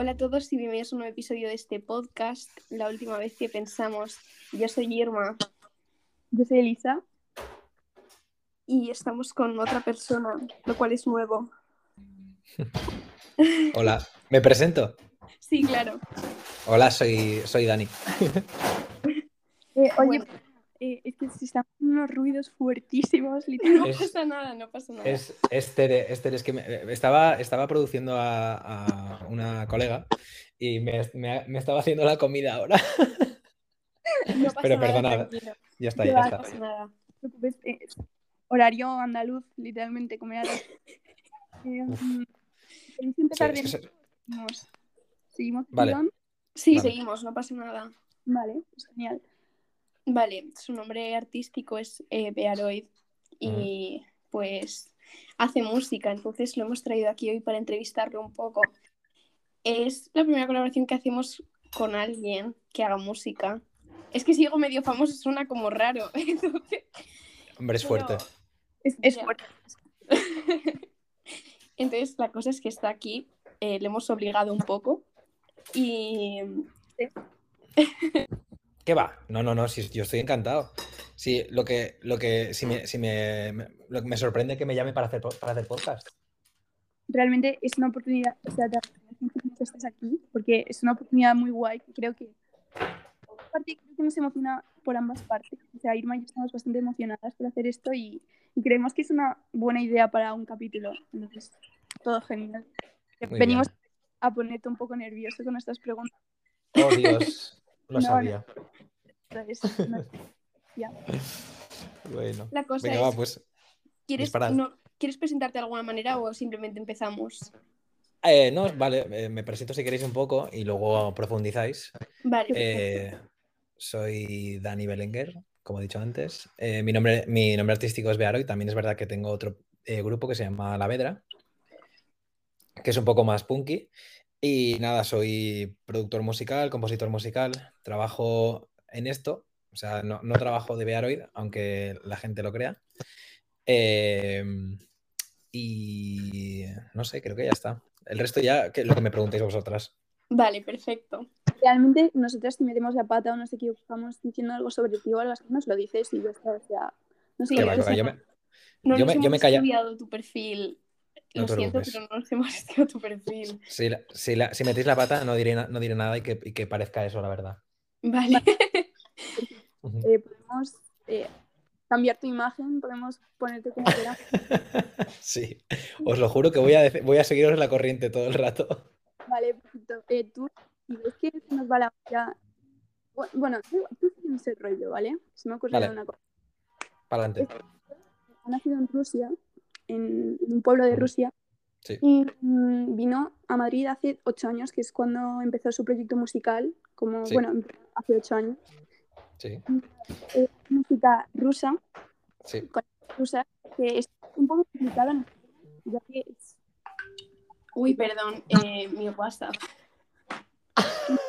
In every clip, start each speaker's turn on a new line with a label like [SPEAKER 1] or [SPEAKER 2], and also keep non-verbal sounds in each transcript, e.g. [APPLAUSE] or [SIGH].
[SPEAKER 1] Hola a todos y bienvenidos a un nuevo episodio de este podcast. La última vez que pensamos, yo soy Irma
[SPEAKER 2] Yo soy Elisa.
[SPEAKER 1] y estamos con otra persona, lo cual es nuevo. [LAUGHS]
[SPEAKER 3] Hola, ¿me presento?
[SPEAKER 1] Sí, claro.
[SPEAKER 3] Hola, soy, soy Dani.
[SPEAKER 2] Eh, oye,
[SPEAKER 1] Bueno.
[SPEAKER 2] Eh, es que se están unos ruidos fuertísimos,
[SPEAKER 1] No
[SPEAKER 2] literalmente.
[SPEAKER 3] Es-
[SPEAKER 1] pasa nada, no pasa nada.
[SPEAKER 3] Es, es Tere, es Tere, es que me- estaba, estaba produciendo a, a una colega y me, me- me estaba haciendo la comida ahora.
[SPEAKER 1] No pasa
[SPEAKER 3] pero
[SPEAKER 1] tranquilo.
[SPEAKER 3] Ya está, ya
[SPEAKER 2] va,
[SPEAKER 1] No
[SPEAKER 3] está.
[SPEAKER 1] pasa nada.
[SPEAKER 2] No eh, horario andaluz, literalmente, las- Eh, mm, ¿Queréis empezar
[SPEAKER 3] Sí,
[SPEAKER 2] de
[SPEAKER 3] es-
[SPEAKER 2] Seguimos. ¿Seguimos
[SPEAKER 3] Vale.
[SPEAKER 1] Sí,
[SPEAKER 3] Vale.
[SPEAKER 1] seguimos, no pasa nada.
[SPEAKER 2] Vale, pues genial.
[SPEAKER 1] Vale, su nombre artístico es eh, Bearoid y pues hace música, entonces lo hemos traído aquí hoy para entrevistarlo un poco. Es la primera colaboración que hacemos con alguien que haga música. Es que si digo medio famoso suena como raro. [LAUGHS] entonces-
[SPEAKER 3] Hombre, es
[SPEAKER 1] pero-
[SPEAKER 3] fuerte.
[SPEAKER 2] Es, fuerte. [LAUGHS]
[SPEAKER 1] Entonces la cosa es que está aquí, eh, le hemos obligado un poco y [LAUGHS]
[SPEAKER 3] ¿Qué va? No, no, no, yo estoy encantado. Sí, lo que, lo que, si me, si me, me- lo que me sorprende que me llame para hacer, para hacer podcast.
[SPEAKER 2] Realmente es una oportunidad, o sea, te agradezco mucho que estés aquí, porque es una oportunidad muy guay creo que parte creo que nos emociona por ambas partes. O sea, Irma y yo estamos bastante emocionadas por hacer esto y, y creemos que es una buena idea para un capítulo. Entonces, todo genial.
[SPEAKER 3] Muy
[SPEAKER 2] Venimos
[SPEAKER 3] bien.
[SPEAKER 2] a ponerte un poco nervioso con nuestras preguntas.
[SPEAKER 3] Oh, Dios, [LAUGHS]
[SPEAKER 2] No,
[SPEAKER 3] sabía.
[SPEAKER 2] entonces, no- [LAUGHS] ya.
[SPEAKER 3] Bueno.
[SPEAKER 1] la cosa
[SPEAKER 3] Venga,
[SPEAKER 1] es,
[SPEAKER 3] va, pues.
[SPEAKER 1] ¿quieres, no- ¿quieres presentarte de alguna manera o simplemente empezamos?
[SPEAKER 3] Eh, no, vale, eh, me presento si queréis un poco y luego profundizáis.
[SPEAKER 1] Vale,
[SPEAKER 3] Eh, soy Dani Belenguer, como he dicho antes. Mi, nombre, mi nombre artístico es Bearo y también es verdad que tengo otro grupo que se llama La Vedra, que es un poco más punky. Y nada, soy productor musical, compositor musical, trabajo en esto, o sea, no, no trabajo de Bearoid, aunque la gente lo crea. Eh, y no sé, creo que ya está. El resto ya, que lo que me preguntéis vosotras.
[SPEAKER 1] Vale, perfecto.
[SPEAKER 2] Realmente, nosotras si metemos la pata o nos equivocamos diciendo algo sobre ti o algo así, nos lo dices y ya está. O sea, no sé
[SPEAKER 3] yo me-
[SPEAKER 1] No
[SPEAKER 3] Yo
[SPEAKER 1] nos
[SPEAKER 3] me- yo
[SPEAKER 1] hemos
[SPEAKER 3] me calla-
[SPEAKER 1] estudiado tu perfil.
[SPEAKER 3] No
[SPEAKER 1] Lo
[SPEAKER 3] te
[SPEAKER 1] siento, pero no nos [LAUGHS] hemos estudiado tu perfil.
[SPEAKER 3] Si, la- si, la- si metéis la pata, no diré, no diré nada y que, y que parezca eso, la verdad.
[SPEAKER 1] Vale. [LAUGHS]
[SPEAKER 2] Eh, podemos eh, cambiar tu imagen, podemos ponerte como quieras. [LAUGHS]
[SPEAKER 3] Sí, os lo juro que voy a, voy a seguiros la corriente todo el rato.
[SPEAKER 2] Vale, perfecto. Eh, tú, si ves que se nos va la olla. Bu- Bueno, tú, tienes el rollo, ¿vale? Se me ocurre
[SPEAKER 3] Vale.
[SPEAKER 2] una cosa.
[SPEAKER 3] Para adelante.
[SPEAKER 2] Ha nacido en Rusia, en, en un pueblo de. Rusia,
[SPEAKER 3] Sí.
[SPEAKER 2] y mm, vino a Madrid hace ocho años, que es cuando empezó su proyecto musical, como,
[SPEAKER 3] Sí.
[SPEAKER 2] bueno, hace ocho años.
[SPEAKER 3] Sí,
[SPEAKER 2] Eh, música rusa,
[SPEAKER 3] sí.
[SPEAKER 2] rusa, que es un poco complicada, ¿no? ya que es
[SPEAKER 1] Uy, perdón, eh, mi WhatsApp. [LAUGHS]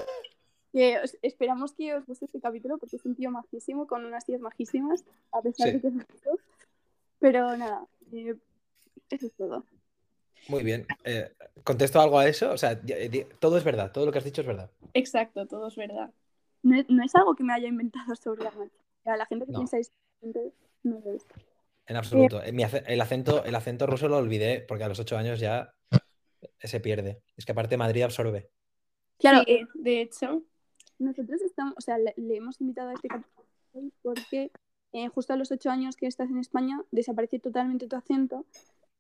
[SPEAKER 2] que os- esperamos que os guste este capítulo porque es un tío majísimo con unas tías majísimas, a pesar
[SPEAKER 3] Sí.
[SPEAKER 2] de que es ruso. Pero nada, eh, eso es todo.
[SPEAKER 3] Muy bien. Eh, ¿Contesto algo a eso? O sea, di- todo es verdad, todo lo que has dicho es verdad.
[SPEAKER 1] Exacto, todo es verdad.
[SPEAKER 2] No, es- no es algo que me haya inventado sobre la marcha. O sea, la gente que
[SPEAKER 3] No.
[SPEAKER 2] piensa eso no lo es.
[SPEAKER 3] En absoluto. Eh, mi el, acento, el acento ruso lo olvidé porque a los ocho años ya se pierde. Es que aparte Madrid absorbe.
[SPEAKER 2] Claro,
[SPEAKER 1] Sí, de hecho,
[SPEAKER 2] nosotros estamos, o sea, le, le hemos invitado a este capítulo porque eh, justo a los ocho años que estás en España desaparece totalmente tu acento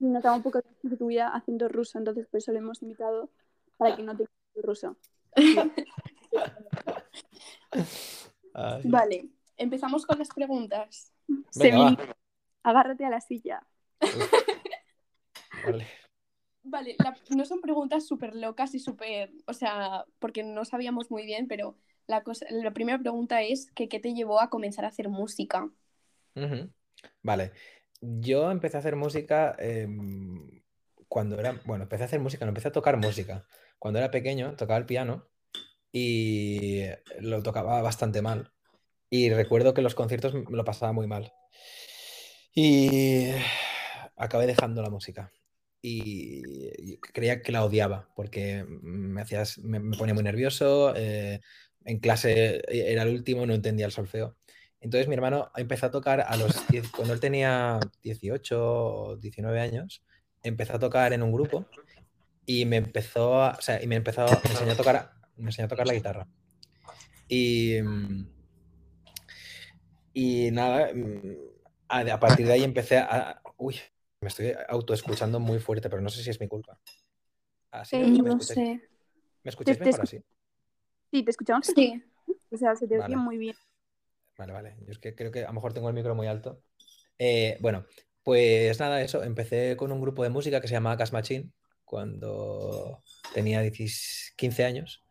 [SPEAKER 2] notaba un poco que tuviera acento ruso, entonces por eso le hemos invitado para que no tenga acento ruso.
[SPEAKER 3] Ay.
[SPEAKER 1] vale. Empezamos con las preguntas.
[SPEAKER 3] Venga, va.
[SPEAKER 2] Agárrate a la silla.
[SPEAKER 3] Vale.
[SPEAKER 1] Vale, la- no son preguntas súper locas y súper, o sea, porque no sabíamos muy bien, pero la, cosa, la primera pregunta es que ¿qué te llevó a comenzar a hacer música?
[SPEAKER 3] Vale. Yo empecé a hacer música em, cuando era, bueno, empecé a hacer música, no empecé a tocar música. Cuando era pequeño tocaba el piano y lo tocaba bastante mal. Y recuerdo que los conciertos me lo pasaba muy mal. Y acabé dejando la música. y creía que la odiaba porque me, hacías, me, ponía muy nervioso. Eh, en clase era el último, no entendía el solfeo. Entonces mi hermano empezó a tocar a los [LAUGHS] 10, cuando él tenía 18 o 19 años, empezó a tocar en un grupo y me empezó a, o sea, y me empezó, me enseñó a tocar, me enseñó a tocar la guitarra. Y, y nada, mm, a, partir de ahí empecé a, uy, me estoy autoescuchando muy fuerte, pero no sé si es mi culpa.
[SPEAKER 1] Así, ¿me, no sé.
[SPEAKER 3] ¿Me escucháis mejor así?
[SPEAKER 2] Sí, te escuchamos.
[SPEAKER 1] Sí.
[SPEAKER 2] O sea, se te oye muy bien.
[SPEAKER 3] Vale, vale. Yo es que creo que a lo mejor tengo el micro muy alto. Eh, bueno, pues nada, eso. Empecé con un grupo de música que se llamaba Cash Machine cuando tenía 15 años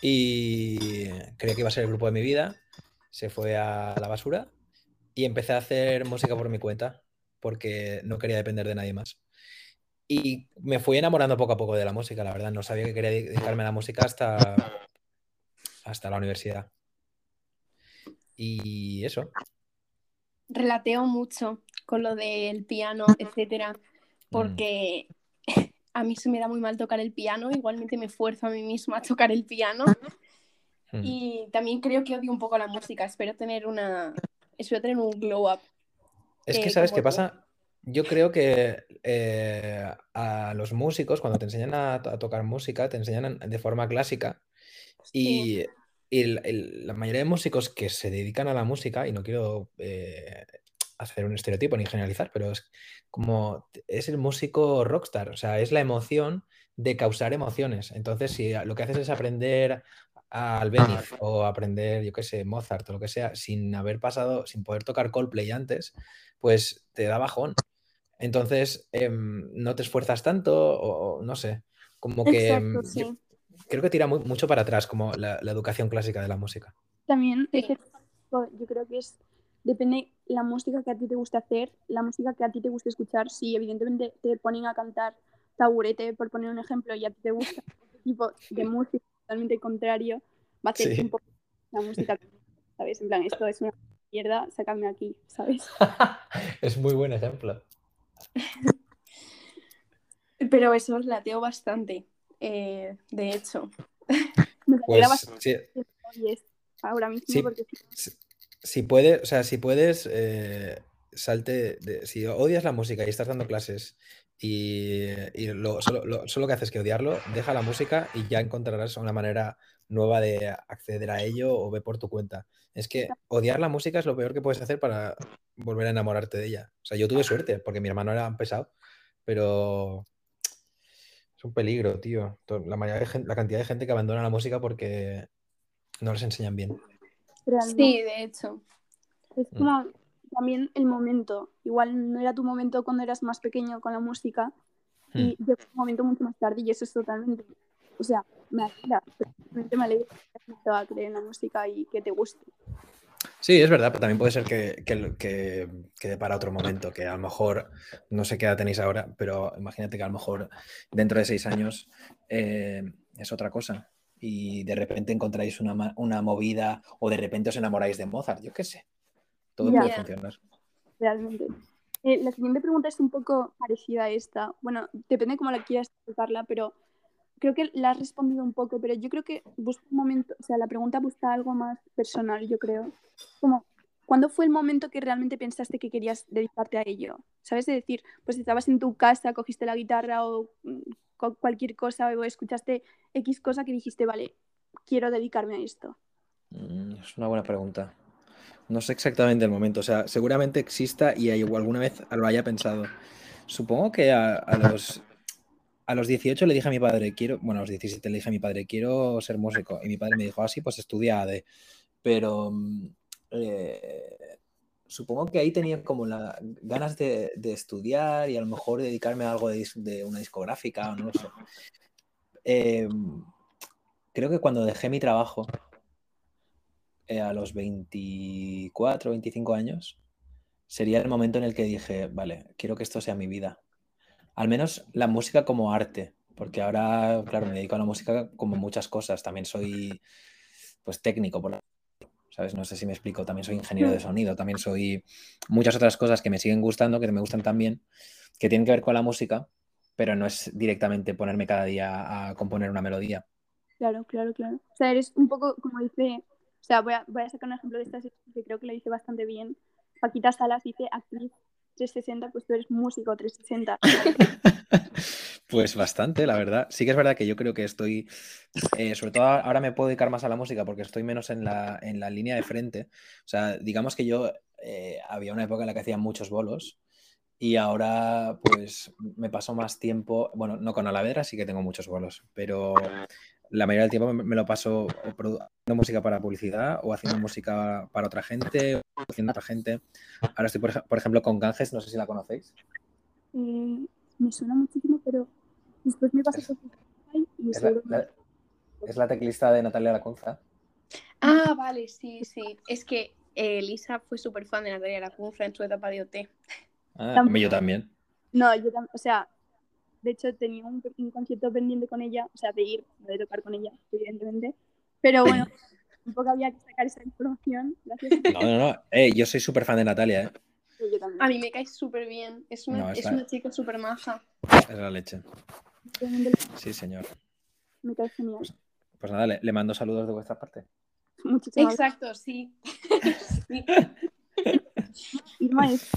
[SPEAKER 3] y creía que iba a ser el grupo de mi vida. Se fue a la basura y empecé a hacer música por mi cuenta porque no quería depender de nadie más. Y me fui enamorando poco a poco de la música, la verdad. No sabía que quería dedicarme a la música hasta, hasta la universidad. Y eso.
[SPEAKER 1] Relateo mucho con lo del piano, etcétera, porque [LAUGHS] a mí se me da muy mal tocar el piano, igualmente me esfuerzo a mí misma a tocar el piano. Mm. Y también creo que odio un poco la música, espero tener una espero tener un glow up
[SPEAKER 3] es que, ¿sabes qué pasa? Yo creo que eh, a los músicos, cuando te enseñan a, tocar música, te enseñan de forma clásica. Y, la mayoría de músicos que se dedican a la música, y no quiero eh, hacer un estereotipo ni generalizar, pero es como es el músico rockstar, o sea, es la emoción de causar emociones. Entonces, si lo que haces es aprender al Albéniz o aprender, yo qué sé, Mozart o lo que sea, sin haber pasado, sin poder tocar Coldplay antes, pues te da bajón. Entonces, em, no te esfuerzas tanto o, no sé, como que em, creo que tira mucho para atrás como la, educación clásica de la música.
[SPEAKER 2] También yo creo que es, depende la música que a ti te guste hacer, la música que a ti te guste escuchar, si evidentemente te ponen a cantar taburete, por poner un ejemplo, y a ti te gusta este tipo de música totalmente contrario, va a ser un poco la música, ¿sabes? En plan, esto es una mierda, sácame aquí, ¿sabes? [LAUGHS]
[SPEAKER 3] es muy buen ejemplo.
[SPEAKER 1] Pero eso os lateo bastante, eh, de hecho. [LAUGHS]
[SPEAKER 3] pues, sí. ahora mismo porque... Si, puedes, o sea, si puedes, eh, salte, de, si odias la música y estás dando clases y, lo, solo, lo, solo, que haces es que odiarlo, deja la música y ya encontrarás una manera nueva de acceder a ello o ve por tu cuenta. Es que odiar la música es lo peor que puedes hacer para volver a enamorarte de ella. O sea, yo tuve suerte porque mi hermano era pesado, pero es un peligro, tío. La, mayoría de la cantidad de gente que abandona la música porque no les enseñan bien.
[SPEAKER 1] Sí, de hecho.
[SPEAKER 2] Es mm. como también el momento. Igual no era tu momento cuando eras más pequeño con la música y mm. un momento mucho más tarde y eso es totalmente o sea, me alegra, me alegra que te va a creer en la música y que te guste.
[SPEAKER 3] Sí, es verdad, pero también puede ser que, que, quede para otro momento, que a lo mejor, no sé qué edad tenéis ahora, pero imagínate que a lo mejor dentro de seis años eh, es otra cosa y de repente encontráis una, una, movida o de repente os enamoráis de Mozart, yo qué sé. Todo puede funcionar.
[SPEAKER 2] Realmente. Eh, la siguiente pregunta es un poco parecida a esta. Bueno, depende cómo la quieras explicarla, pero creo que la has respondido un poco, pero yo creo que busca un momento, o sea, la pregunta busca algo más personal, yo creo. Como, ¿cuándo fue el momento que realmente pensaste que querías dedicarte a ello? ¿Sabes? De decir, pues estabas en tu casa, cogiste la guitarra o mm, cualquier cosa o escuchaste X cosa que dijiste, vale, quiero dedicarme a esto.
[SPEAKER 3] Mm, es una buena pregunta. No sé exactamente el momento, o sea, seguramente exista y alguna vez lo haya pensado. Supongo que a los a los 18 le dije a mi padre, quiero, bueno, a los 17 le dije a mi padre, quiero ser músico. Y mi padre me dijo, así, ah, pues estudia AD. Pero mm, eh, supongo que ahí tenía como las ganas de, estudiar y a lo mejor dedicarme a algo de, una discográfica o no lo sé. Em, creo que cuando dejé mi trabajo eh, a los 24, 25 años, sería el momento en el que dije, vale, quiero que esto sea mi vida al menos la música como arte, porque ahora, claro, me dedico a la música como muchas cosas. También soy, pues, técnico, por ¿sabes? No sé si me explico. También soy ingeniero de mm. sonido, también soy muchas otras cosas que me siguen gustando, que me gustan también, que tienen que ver con la música, pero no es directamente ponerme cada día a componer una melodía.
[SPEAKER 2] Claro, claro, claro. O sea, eres un poco, como dice, o sea, voy a, voy a sacar un ejemplo de esta que creo que lo dice bastante bien. Paquita Salas dice actriz 360, pues tú eres músico 360. [LAUGHS]
[SPEAKER 3] Pues bastante, la verdad. Sí que es verdad que yo creo que estoy, eh, sobre todo ahora me puedo dedicar más a la música porque estoy menos en la, en la línea de frente. O sea, digamos que yo eh, había una época en la que hacía muchos bolos y ahora pues me paso más tiempo, bueno, no con Alavedra, sí que tengo muchos bolos, pero la mayoría del tiempo me, lo paso haciendo música para publicidad o haciendo música para otra gente o haciendo otra gente. Ahora estoy, por, ejemplo, con Ganges, no sé si la conocéis.
[SPEAKER 2] Eh, me suena muchísimo, pero después me pasa
[SPEAKER 3] por y es, la, es la teclista de Natalia Lacunza.
[SPEAKER 1] Ah, vale, sí, sí. Es que eh, Lisa fue súper fan de Natalia Lacunza en su etapa de OT.
[SPEAKER 3] Ah, yo también.
[SPEAKER 2] No, yo también, o sea, de hecho tenía un, concierto pendiente con ella, o sea, de ir, no de tocar con ella, evidentemente. Pero bueno, un poco había que sacar esa información. Gracias.
[SPEAKER 3] No, no, no. Eh, yo soy súper fan de Natalia, ¿eh?
[SPEAKER 1] A mí me cae súper bien. Es una, es una chica súper maja.
[SPEAKER 3] Es la leche. Sí, señor.
[SPEAKER 2] Me cae genial.
[SPEAKER 3] Pues, pues nada, le, mando saludos de vuestra parte.
[SPEAKER 1] Muchísimas Exacto, sí. sí.
[SPEAKER 2] Irma es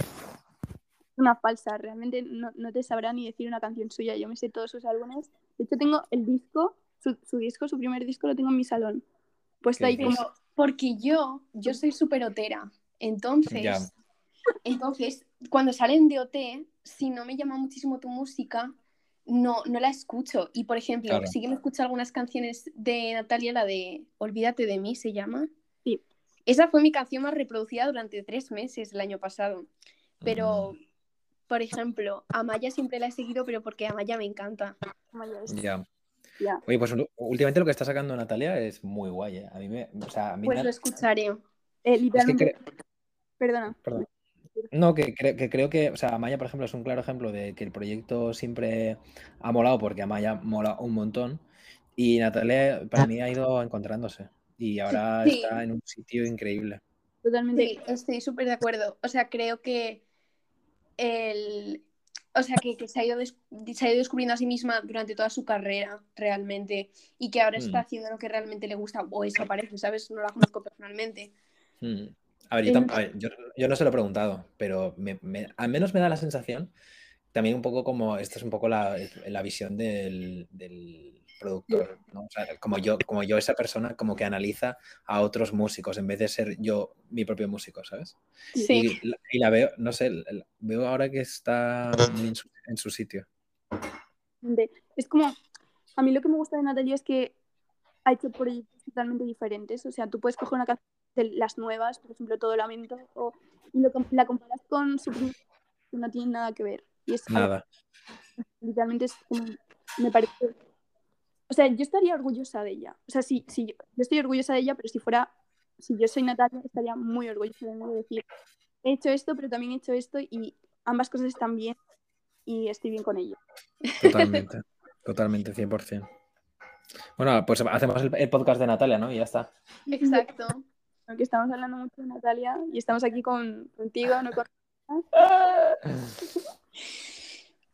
[SPEAKER 2] una falsa, realmente no, te sabrá ni decir una canción suya. Yo me sé todos sus álbumes. De hecho, tengo el disco, su, disco, su primer disco lo tengo en mi salón. Puesto ahí como.
[SPEAKER 1] Porque yo, yo soy súper otera. Entonces, [LAUGHS] entonces, cuando salen de OT, si no me llama muchísimo tu música, no, no la escucho. Y por ejemplo, sí que me escucho algunas canciones de Natalia, la de Olvídate de mí se llama.
[SPEAKER 2] Sí.
[SPEAKER 1] Esa fue mi canción más reproducida durante tres meses el año pasado. Pero, por ejemplo, a Maya siempre la he seguido, pero porque a Maya me encanta.
[SPEAKER 3] Ya. Oye, pues últimamente lo que está sacando Natalia es muy guay, ¿eh? A mí me.
[SPEAKER 1] pues lo escucharé.
[SPEAKER 2] Eh, Perdona. Perdón.
[SPEAKER 3] No, que, que, creo que, o sea, Amaya, por ejemplo, es un claro ejemplo de que el proyecto siempre ha molado porque Amaya mola un montón y Natalia para mí ha ido encontrándose y ahora está en un sitio increíble.
[SPEAKER 1] Totalmente. Sí, estoy súper de acuerdo. O sea, creo que el, o sea, que, se, ha ido se ha ido descubriendo a sí misma durante toda su carrera, realmente, y que ahora está mm. haciendo lo que realmente le gusta, o eso parece, ¿sabes? No la conozco personalmente.
[SPEAKER 3] Mm. A ver, yo, yo, no se lo he preguntado, pero al menos me da la sensación, también un poco como, esta es un poco la, visión del, productor, ¿no? O sea, como yo, como yo, esa persona como que analiza a otros músicos en vez de ser yo mi propio músico, ¿sabes?
[SPEAKER 1] Sí.
[SPEAKER 3] Y, la veo, no sé, veo ahora que está en su, sitio.
[SPEAKER 2] Es como, a mí lo que me gusta de Natalia es que ha hecho proyectos totalmente diferentes. O sea, tú puedes coger una canción de las nuevas, por ejemplo, Todo Lamento, o, y lo, la comparas con su primer no tiene nada que ver. Y es
[SPEAKER 3] nada.
[SPEAKER 2] literalmente es como, me parece... O sea, yo estaría orgullosa de ella. O sea, sí, sí, yo, estoy orgullosa de ella, pero si fuera, si yo soy Natalia, estaría muy orgullosa de mí de decir, he hecho esto, pero también he hecho esto y ambas cosas están bien y estoy bien con ello.
[SPEAKER 3] Totalmente, [LAUGHS] totalmente, 100%. Bueno, pues hacemos el, podcast de Natalia, ¿no? Y ya está.
[SPEAKER 1] Exacto.
[SPEAKER 2] Aunque estamos hablando mucho de Natalia y estamos aquí con, contigo, no con... [LAUGHS]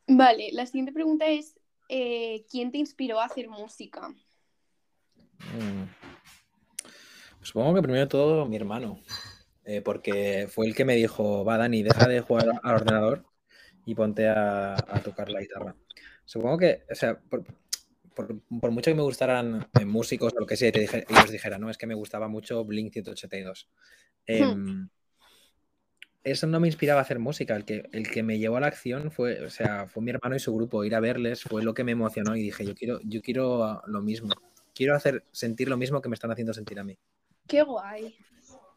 [SPEAKER 1] Vale, la siguiente pregunta es, eh, ¿quién te inspiró a hacer música?
[SPEAKER 3] Mm. Supongo que primero todo mi hermano, eh, porque fue el que me dijo, va Dani, deja de jugar al ordenador y ponte a, a tocar la guitarra. Supongo que, o sea, por, por, mucho que me gustaran eh, músicos o lo que sea, te dije, ellos dijeran, no, es que me gustaba mucho Blink 182. Em, eso no me inspiraba a hacer música. El que, el que me llevó a la acción fue, o sea, fue mi hermano y su grupo. Ir a verles fue lo que me emocionó y dije, yo quiero, yo quiero lo mismo. Quiero hacer sentir lo mismo que me están haciendo sentir a mí.
[SPEAKER 1] Qué guay.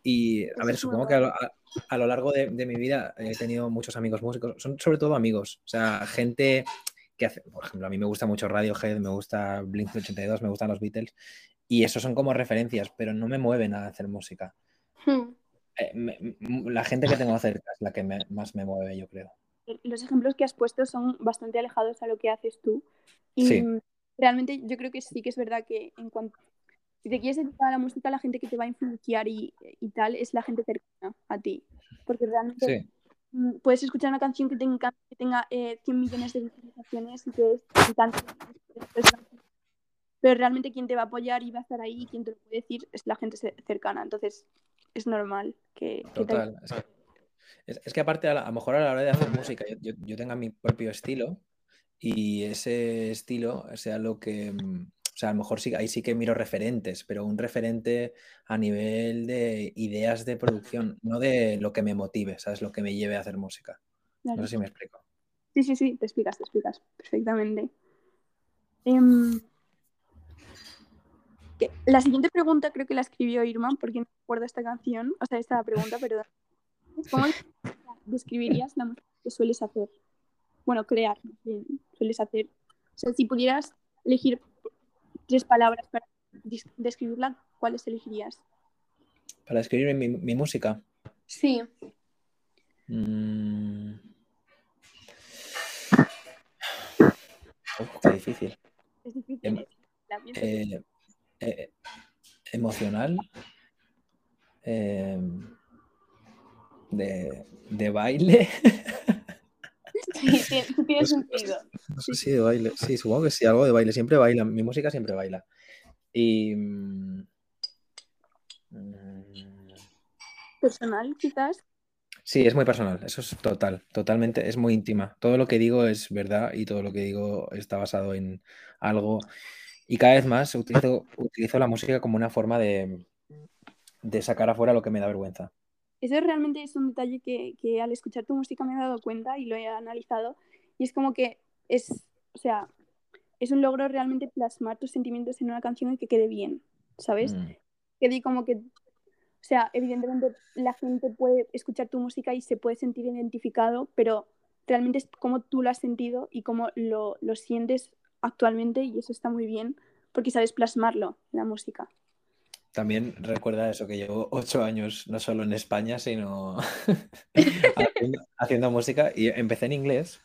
[SPEAKER 3] Y a ver, supongo que a lo, largo de, de, mi vida he tenido muchos amigos músicos, son sobre todo amigos, o sea, gente por ejemplo, a mí me gusta mucho Radiohead, me gusta Blink-182, me gustan los Beatles, y esos son como referencias, pero no me mueven a hacer música. Hmm. Eh, la gente que tengo cerca es la que más me mueve, yo creo.
[SPEAKER 2] Los ejemplos que has puesto son bastante alejados a lo que haces tú. Y realmente yo creo que sí que es verdad que en cuanto si te quieres dedicar a la música, la gente que te va a influenciar y, tal es la gente cercana a ti. Porque realmente mm, puedes escuchar una canción que tenga, que tenga eh, 100 millones de visualizaciones y que es pero realmente quien te va a apoyar y va a estar ahí y quien te lo puede decir es la gente cercana. Entonces es normal que...
[SPEAKER 3] Total. Es, que aparte, a, lo mejor a la hora de hacer música, yo, yo, tenga mi propio estilo y ese estilo sea lo que... O sea, a lo mejor sí, ahí sí que miro referentes, pero un referente a nivel de ideas de producción, no de lo que me motive, ¿sabes? Lo que me lleve a hacer música. No sé si me explico.
[SPEAKER 2] Sí, sí, sí, te explicas, te explicas perfectamente. La siguiente pregunta creo que la escribió Irma, porque no recuerdo esta canción, o sea, esta pregunta, perdón. ¿Cómo describirías la música que sueles hacer? Bueno, crear, sueles hacer. O sea, si pudieras elegir tres palabras para describirla, ¿cuáles elegirías?
[SPEAKER 3] Para describir mi, música.
[SPEAKER 1] Sí.
[SPEAKER 3] Mm. qué difícil.
[SPEAKER 2] Es difícil. Em,
[SPEAKER 3] eh, eh, emocional, em, de, de, baile. [LAUGHS]
[SPEAKER 1] Sí, tiene, sentido.
[SPEAKER 3] No sé si de baile, sí, supongo que sí, algo de baile, siempre baila, mi música siempre baila. Y... Mm,
[SPEAKER 2] personal, quizás.
[SPEAKER 3] Sí, es muy personal, eso es total, totalmente, es muy íntima. Todo lo que digo es verdad y todo lo que digo está basado en algo y cada vez más utilizo, utilizo la música como una forma de, sacar afuera lo que me da vergüenza.
[SPEAKER 2] Eso realmente es un detalle que, al escuchar tu música me he dado cuenta y lo he analizado. Y es como que es, o sea, es un logro realmente plasmar tus sentimientos en una canción y que quede bien, ¿sabes? Mm. Que di como que, o sea, evidentemente la gente puede escuchar tu música y se puede sentir identificado, pero realmente es como tú lo has sentido y cómo lo, lo sientes actualmente y eso está muy bien porque sabes plasmarlo en la música.
[SPEAKER 3] También recuerda eso, que llevo ocho años no solo en España, sino [LAUGHS] [LAUGHS] haciendo, música y empecé en inglés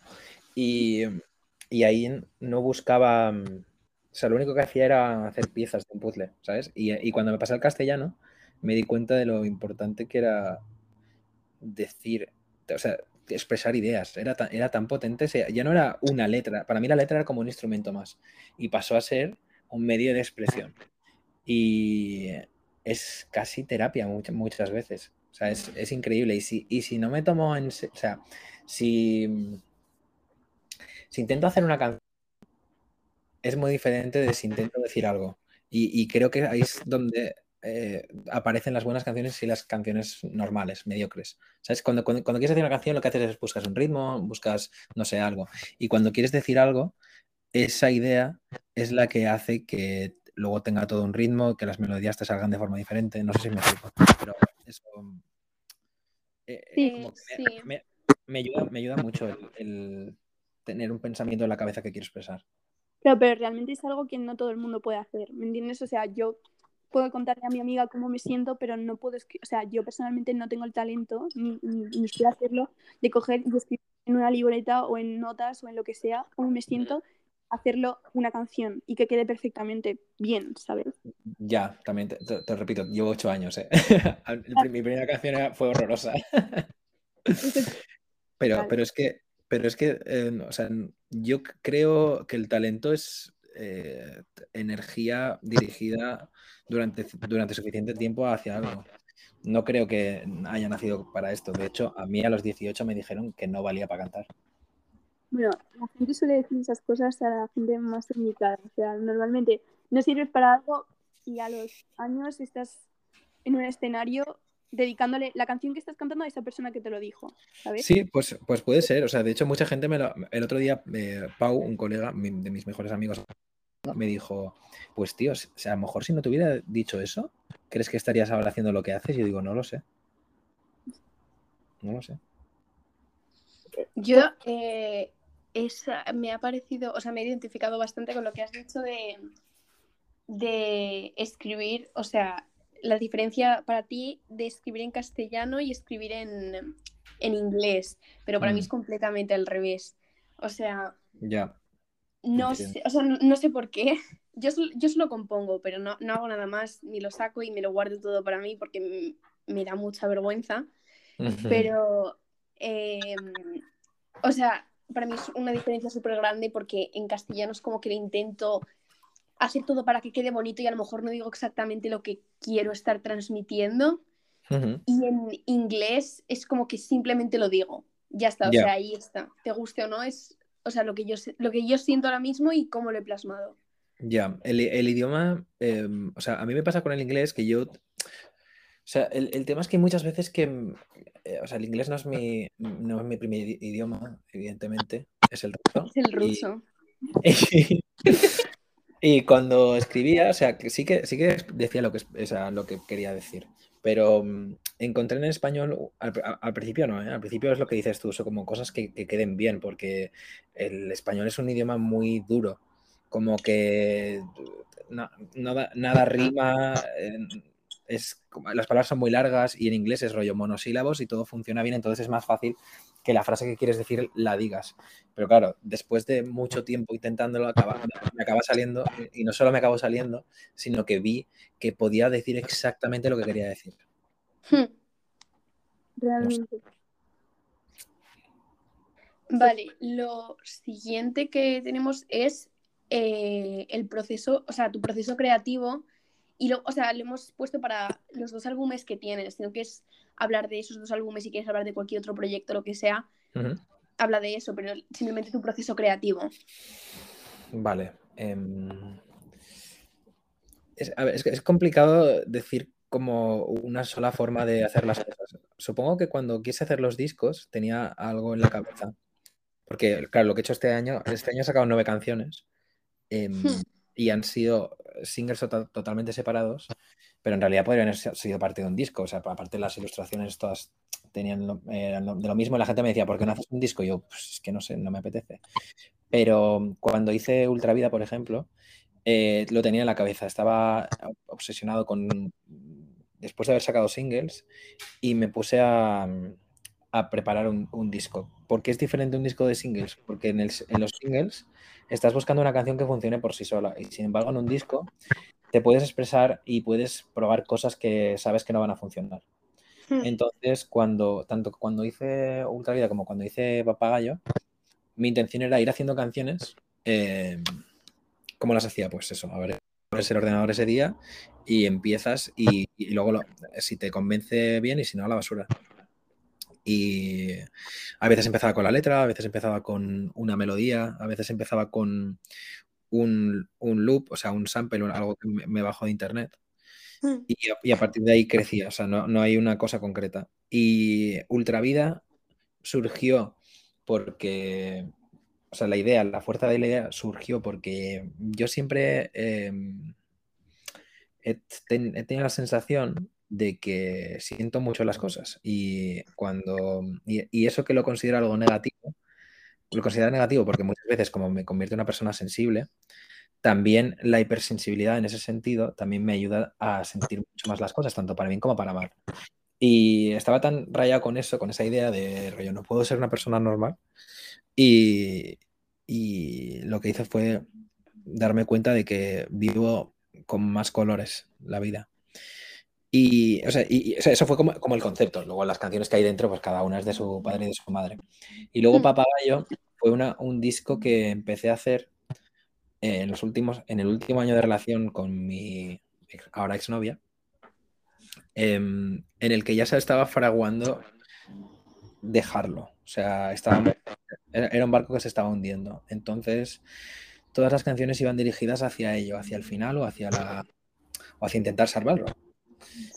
[SPEAKER 3] y, ahí no buscaba, o sea, lo único que hacía era hacer piezas de un puzzle, ¿sabes? Y, y cuando me pasé al castellano me di cuenta de lo importante que era decir, o sea, expresar ideas. Era tan, era tan potente, ya no era una letra. Para mí la letra era como un instrumento más. Y pasó a ser un medio de expresión. Y es casi terapia muchas, muchas veces. O sea, es, increíble. Y si, y si no me tomo en... O sea, si, si intento hacer una canción, es muy diferente de si intento decir algo. Y creo que ahí es donde eh, aparecen las buenas canciones y las canciones normales, mediocres. ¿Sabes? Cuando, cuando, quieres decir una canción, lo que haces es buscas un ritmo, buscas, no sé, algo. Y cuando quieres decir algo, esa idea es la que hace que luego tenga todo un ritmo, que las melodías te salgan de forma diferente. No sé si me explico, pero eso. Eh, eh, me, ayuda, me ayuda mucho el, tener un pensamiento en la cabeza que quiero expresar.
[SPEAKER 2] Claro, pero realmente es algo que no todo el mundo puede hacer. ¿Me entiendes? O sea, yo puedo contarle a mi amiga cómo me siento, pero no puedo escribir, o sea, yo personalmente no tengo el talento, ni, ni, quiero hacerlo, de coger y escribir en una libreta o en notas o en lo que sea, cómo me siento, hacerlo una canción y que quede perfectamente bien, ¿sabes?
[SPEAKER 3] Ya, también te, repito, llevo ocho años, ¿eh? [LAUGHS] mi primera canción fue horrorosa. [LAUGHS] pero, pero es que, pero es que, eh, o sea, yo creo que el talento es eh, energía dirigida durante, durante suficiente tiempo hacia algo. No creo que haya nacido para esto. De hecho, a mí a los 18 me dijeron que no valía para cantar.
[SPEAKER 2] Bueno, la gente suele decir esas cosas a la gente más técnica. O sea, normalmente no sirves para algo y a los años estás en un escenario dedicándole la canción que estás cantando a esa persona que te lo dijo, ¿sabes?
[SPEAKER 3] Sí, pues, pues puede ser. O sea, de hecho, mucha gente me lo... El otro día, eh, Pau, un colega de mis mejores amigos, me dijo, pues tío, o sea, a lo mejor si no te hubiera dicho eso, ¿crees que estarías ahora haciendo lo que haces? Y yo digo, no lo sé. No lo sé.
[SPEAKER 1] Yo eh, me ha parecido, o sea, me he identificado bastante con lo que has dicho de, de escribir, o sea, la diferencia para ti de escribir en castellano y escribir en, inglés, pero para mí es mm. completamente al revés. O sea,
[SPEAKER 3] ya.
[SPEAKER 1] No sé, o sea, no, sé por qué. [LAUGHS] Yo, yo solo compongo, pero no, no, hago nada más, ni lo saco y me lo guardo todo para mí porque me da mucha vergüenza. Pero eh, o sea, para mí es una diferencia súper grande porque en castellano es como que le intento hacer todo para que quede bonito y a lo mejor no digo exactamente lo que quiero estar transmitiendo. Y en inglés es como que simplemente lo digo. Ya está, o sea, ahí está. Te guste o no, es o sea, lo que yo, lo que yo siento ahora mismo y cómo lo he plasmado.
[SPEAKER 3] Ya, el, idioma, em, o sea, a mí me pasa con el inglés que yo, o sea, el, tema es que muchas veces que, eh, o sea, el inglés no es mi, no es mi primer idioma, evidentemente, es el ruso.
[SPEAKER 1] Es el ruso. [LAUGHS]
[SPEAKER 3] Y, cuando escribía, o sea, que sí que, sí que decía lo que, o lo que quería decir, pero mm, encontré en español, al, principio no, ¿eh? al principio es lo que dices tú, son como cosas que, queden bien, porque el español es un idioma muy duro, como que nada, nada rima, es, las palabras son muy largas y en inglés es rollo monosílabos y todo funciona bien, entonces es más fácil que la frase que quieres decir la digas. Pero claro, después de mucho tiempo intentándolo, acaba, me acaba saliendo, y no solo me acabó saliendo, sino que vi que podía decir exactamente lo que quería decir. Hmm.
[SPEAKER 2] Realmente.
[SPEAKER 1] Vale, lo siguiente que tenemos es eh, el proceso, o sea, tu proceso creativo. Y lo, o sea, lo hemos puesto para los dos álbumes que tienes, sino que es hablar de esos dos álbumes y quieres hablar de cualquier otro proyecto, lo que sea, habla de eso, pero simplemente tu proceso creativo.
[SPEAKER 3] Vale. Em, es, es, complicado decir como una sola forma de hacer las cosas. Supongo que cuando quise hacer los discos tenía algo en la cabeza. Porque, claro, lo que he hecho este año, este año he sacado nueve canciones em, hmm. y han sido singles totalmente separados pero en realidad podrían haber sido parte de un disco. O sea, aparte las ilustraciones todas tenían de lo mismo la gente me decía, ¿por qué no haces un disco? Y yo, pues es que no sé, no me apetece. Pero cuando hice Ultravida, por ejemplo, eh, lo tenía en la cabeza. Estaba obsesionado con, después de haber sacado singles, y me puse a, a preparar un, un, disco. ¿Por qué es diferente un disco de singles? Porque en, el, en los singles estás buscando una canción que funcione por sí sola. Y sin embargo, en un disco te puedes expresar y puedes probar cosas que sabes que no van a funcionar. Hmm. Entonces, cuando, tanto cuando hice Ultra Vida como cuando hice Papagayo, mi intención era ir haciendo canciones eh, como las hacía, pues eso, a ver, pones el ordenador ese día y empiezas y, luego si te convence bien y si no, a la basura. Y a veces empezaba con la letra, a veces empezaba con una melodía, a veces empezaba con un, loop, o sea, un sample, algo que me bajo de internet. Hmm. Y a, partir de ahí crecía, o sea, no, hay una cosa concreta. Y Ultravida surgió porque, o sea, la idea, la fuerza de la idea surgió porque yo siempre em, he, tenido la sensación de que siento mucho las cosas y cuando y, eso que lo considero algo negativo lo considero negativo porque muchas veces como me convierte en una persona sensible, también la hipersensibilidad en ese sentido también me ayuda a sentir mucho más las cosas, tanto para bien como para mal. Y estaba tan rayado con eso, con esa idea de rollo, no puedo ser una persona normal. Y, y lo que hice fue darme cuenta de que vivo con más colores la vida. Y, o sea, y, eso fue como, como, el concepto. Luego las canciones que hay dentro, pues cada una es de su padre y de su madre. Y luego mm. Papagayo fue una, un disco que empecé a hacer en, los últimos, en el último año de relación con mi ahora exnovia, em, en el que ya se estaba fraguando dejarlo. O sea, estaba, era un barco que se estaba hundiendo. Entonces, todas las canciones iban dirigidas hacia ello, hacia el final o hacia la o hacia intentar salvarlo.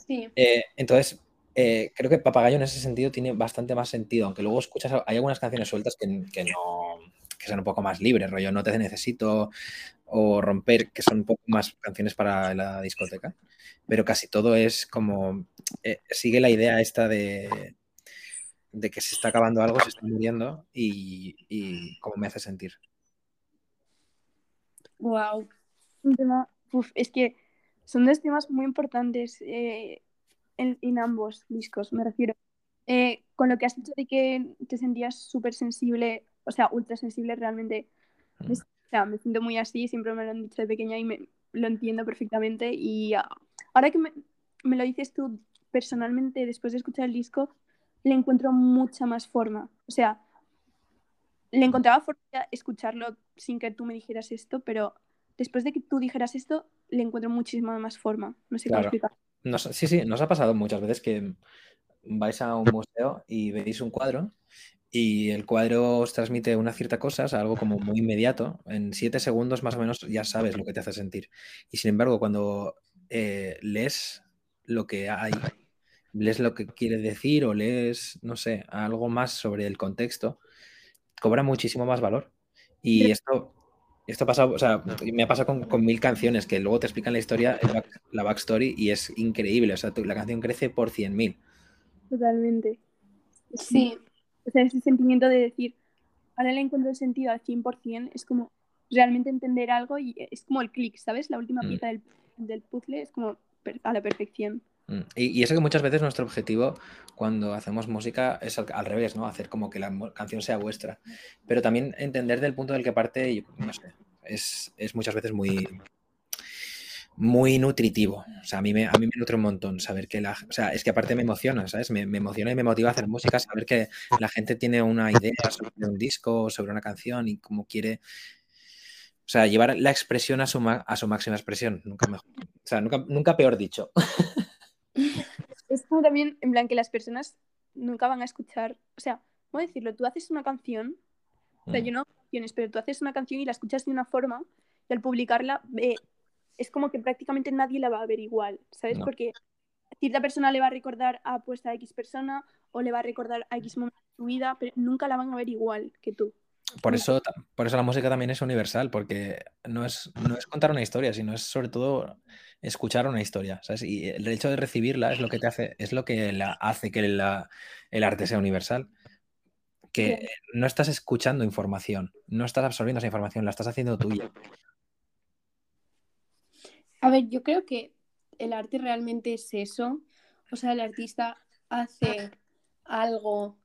[SPEAKER 3] Eh, entonces, eh, creo que Papagayo en ese sentido tiene bastante más sentido, aunque luego escuchas, hay algunas canciones sueltas que, no, que son un poco más libres, rollo No te necesito o Romper, que son un poco más canciones para la discoteca, pero casi todo es como, eh, sigue la idea esta de, de que se está acabando algo, se está muriendo y, y cómo me hace sentir.
[SPEAKER 2] Wow. Un tema, es que son dos temas muy importantes eh, en, ambos discos, me refiero. Eh, con lo que has dicho de que te sentías súper sensible, o sea, ultra sensible realmente, me, mm. o sea, me siento muy así, siempre me lo han dicho de pequeña y me, lo entiendo perfectamente. Y ahora que me, me, lo dices tú personalmente, después de escuchar el disco, le encuentro mucha más forma. O sea, le encontraba forma de escucharlo sin que tú me dijeras esto, pero después de que tú dijeras esto, le encuentro muchísima más forma. No sé cómo
[SPEAKER 3] Claro.
[SPEAKER 2] explicar.
[SPEAKER 3] Nos- sí, sí, nos ha pasado muchas veces que vais a un museo y veis un cuadro y el cuadro os transmite una cierta cosa, o sea, algo como muy inmediato. En siete segundos más o menos ya sabes lo que te hace sentir. Y sin embargo, cuando eh, lees lo que hay, lees lo que quiere decir o lees, no sé, algo más sobre el contexto, cobra muchísimo más valor. Y esto, esto ha pasado, o sea, me ha pasado con, con mil canciones que luego te explican la historia, el back- la backstory, y es increíble. O sea, tú- la canción crece por 100.000.
[SPEAKER 2] Totalmente.
[SPEAKER 1] Sí,
[SPEAKER 2] O sea, ese sentimiento de decir, ahora le encuentro el sentido al 100%, es como realmente entender algo y es como el clic, ¿sabes? La última
[SPEAKER 3] Mm.
[SPEAKER 2] pieza del, del puzzle es como a la perfección.
[SPEAKER 3] Mm. Y, y eso que muchas veces nuestro objetivo cuando hacemos música es al, revés, ¿no? Hacer como que la canción sea vuestra. Pero también entender del punto del que parte, no sé, es, es muchas veces muy, muy nutritivo. O sea, a mí, me, a mí me nutre un montón saber que la... O sea, es que aparte me emociona, ¿sabes? Me, me emociona y me motiva a hacer música, saber que la gente tiene una idea sobre un disco, sobre una canción y cómo quiere... O sea, llevar la expresión a su, a su máxima expresión. Nunca mejor. O sea, nunca, nunca peor dicho. [LAUGHS] [LAUGHS]
[SPEAKER 2] Es como también, en plan, que las personas nunca van a escuchar, o sea, ¿cómo decirlo? Tú haces una canción, o sea,
[SPEAKER 3] Mm.
[SPEAKER 2] yo no canciones, pero tú haces una canción y la escuchas de una forma y al publicarla eh, es como que prácticamente nadie la va a ver igual, ¿sabes?
[SPEAKER 3] No.
[SPEAKER 2] Porque cierta persona le va a recordar a pues a X persona o le va a recordar a X momento de su vida, pero nunca la van a ver igual que tú.
[SPEAKER 3] Por
[SPEAKER 2] Mm.
[SPEAKER 3] eso, por eso la música también es universal, porque no es, no es contar una historia, sino es sobre todo escuchar una historia, ¿sabes? Y el hecho de recibirla es lo que te hace, es lo que la hace que la- el arte sea universal. Que no estás escuchando información, no estás absorbiendo esa información, la estás haciendo tuya.
[SPEAKER 1] A ver, yo creo que el arte realmente es eso. O sea, el artista hace algo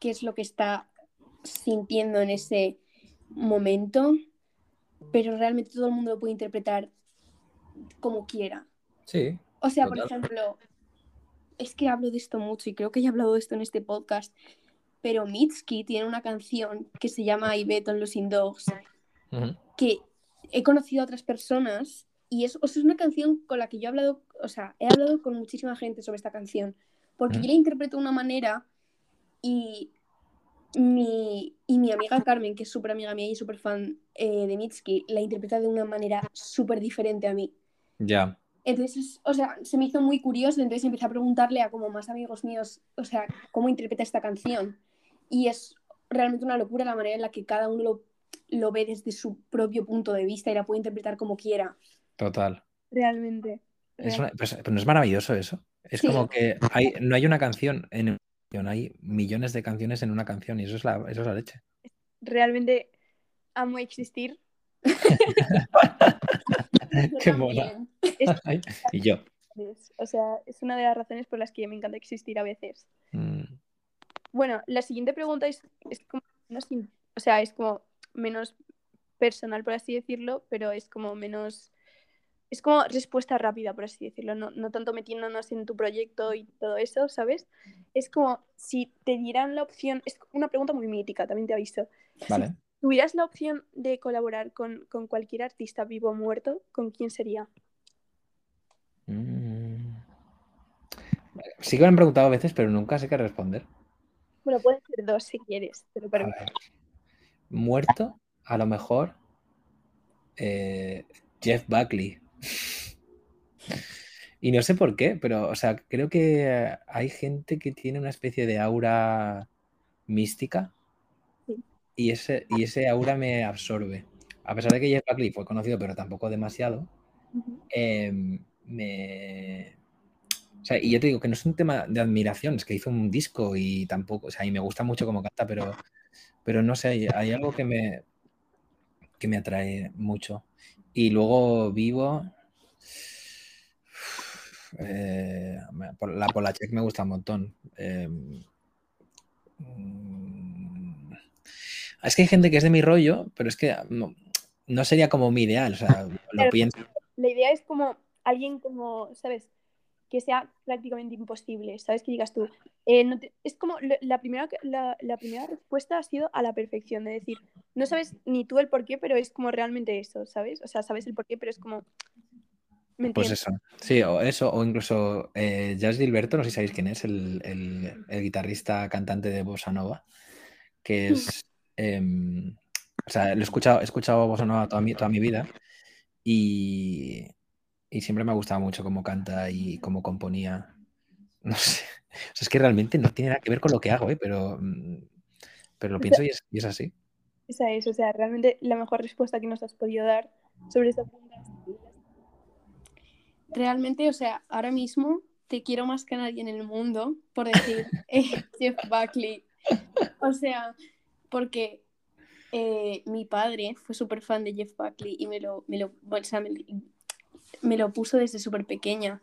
[SPEAKER 1] que es lo que está sintiendo en ese momento, pero realmente todo el mundo lo puede interpretar como quiera.
[SPEAKER 3] Sí,
[SPEAKER 1] O sea, por ejemplo, es que hablo de esto mucho y creo que ya he hablado de esto en este podcast, pero Mitski tiene una canción que se llama I Bet on Losing Dogs, que he conocido a otras personas y es, o sea, es una canción con la que yo he hablado, o sea, he hablado con muchísima gente sobre esta canción, porque yo la interpreto de una manera y mi, y mi amiga Carmen, que es súper amiga mía y súper fan eh, de Mitski, la interpreta de una manera súper diferente a mí.
[SPEAKER 3] Ya.
[SPEAKER 1] Entonces, o sea, se me hizo muy curioso, entonces empecé a preguntarle a como más amigos míos, o sea, cómo interpreta esta canción. Y es realmente una locura la manera en la que cada uno lo, lo ve desde su propio punto de vista y la puede interpretar como quiera.
[SPEAKER 3] Total.
[SPEAKER 2] Realmente.
[SPEAKER 3] Es una- pues, pero no es maravilloso eso. Es
[SPEAKER 1] Sí.
[SPEAKER 3] como que hay, no hay una canción en una canción, hay millones de canciones en una canción y eso es la, eso es la leche.
[SPEAKER 2] Realmente amo existir. [LAUGHS]
[SPEAKER 3] Qué. [LAUGHS] Ay, y yo.
[SPEAKER 2] Es- O sea, es una de las razones por las que me encanta existir a veces.
[SPEAKER 3] Mm,
[SPEAKER 2] Bueno, la siguiente pregunta es, es como menos, o sea, es como menos personal, por así decirlo, pero es como menos, es como respuesta rápida, por así decirlo, no, no tanto metiéndonos en tu proyecto y todo eso, ¿sabes? Es como si te dieran la opción, es una pregunta muy mítica, también te aviso.
[SPEAKER 3] Vale.
[SPEAKER 2] ¿Tuvieras la opción de colaborar con, con cualquier artista vivo o muerto? ¿Con quién sería?
[SPEAKER 3] Mm. Sí que me han preguntado a veces, pero nunca sé qué responder.
[SPEAKER 2] Bueno, pueden ser dos si quieres, te lo
[SPEAKER 3] A
[SPEAKER 2] permito.
[SPEAKER 3] ver. Muerto, a lo mejor eh, Jeff Buckley. Y no sé por qué, pero o sea, creo que hay gente que tiene una especie de aura mística
[SPEAKER 2] Sí.
[SPEAKER 3] y ese, y ese aura me absorbe. A pesar de que Jeff Buckley fue conocido, pero tampoco demasiado, eh, me... O sea, y yo te digo que no es un tema de admiración, es que hizo un disco y tampoco, o sea, y me gusta mucho cómo canta, pero, pero no sé, hay, hay algo que me, que me atrae mucho. Y luego vivo, eh, la Polachek me gusta un montón. eh, mm, es que hay gente que es de mi rollo, pero es que no, no sería como mi ideal, o sea, [LAUGHS] lo pienso.
[SPEAKER 2] La idea es como alguien como, ¿sabes? que sea prácticamente imposible, ¿sabes? Que digas tú. eh, no te- Es como la primera, la primera respuesta ha sido a la perfección, de decir, no sabes ni tú el por qué, pero es como realmente eso, ¿sabes? O sea, sabes el por qué, pero es como... ¿Me
[SPEAKER 3] Pues eso. Sí, o eso, o incluso eh, Jazz Gilberto, no sé si sabéis quién es, el, el- el guitarrista cantante de Bossa Nova, que es. em, o sea, lo he escuchado, he escuchado Bossa Nova toda mi, toda mi vida y, y siempre me ha gustado mucho cómo canta y cómo componía. No sé. O sea, es que realmente no tiene nada que ver con lo que hago, ¿eh? pero, mm, pero lo pienso y es, y es así.
[SPEAKER 2] Esa es, o sea, realmente la mejor respuesta que nos has podido dar sobre esta pregunta
[SPEAKER 1] Realmente, o sea, ahora mismo te quiero más que nadie en el mundo por decir [LAUGHS] eh, Jeff Buckley. O sea, porque eh, mi padre fue súper fan de Jeff Buckley y me lo, me lo, o sea, me, me lo puso desde súper pequeña.